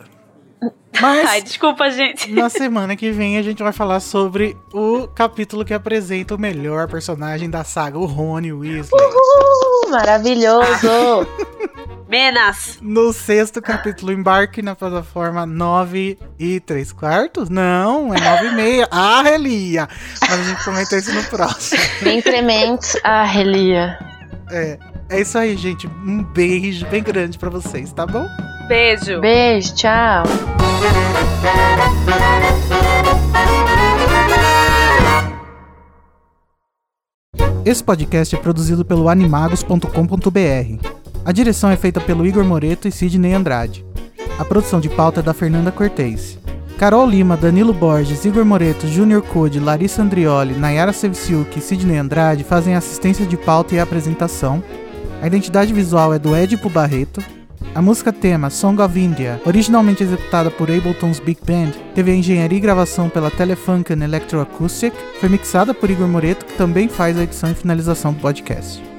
Speaker 1: Mas
Speaker 2: Ai, desculpa, gente.
Speaker 1: Na semana que vem a gente vai falar sobre o capítulo que apresenta o melhor personagem da saga, o Rony Weasley.
Speaker 3: Uhul, maravilhoso!
Speaker 2: Menas!
Speaker 1: No sexto capítulo, embarque na plataforma 9 e 3 quartos? Não, é 9 e meia. Ah, Relia! Mas a gente comenta isso no próximo.
Speaker 3: Bem prementes, a Relia.
Speaker 1: É, é isso aí, gente. Um beijo bem grande para vocês, tá bom?
Speaker 2: Beijo.
Speaker 3: Beijo, tchau.
Speaker 1: Esse podcast é produzido pelo animagos.com.br. A direção é feita pelo Igor Moreto e Sidney Andrade. A produção de pauta é da Fernanda Cortez. Carol Lima, Danilo Borges, Igor Moreto, Júnior Code, Larissa Andrioli, Nayara Sevciuk e Sidney Andrade fazem assistência de pauta e apresentação. A identidade visual é do Edipo Barreto. A música tema Song of India, originalmente executada por Ableton's Big Band, teve a engenharia e gravação pela Telefunken Electroacoustic, foi mixada por Igor Moreto, que também faz a edição e finalização do podcast.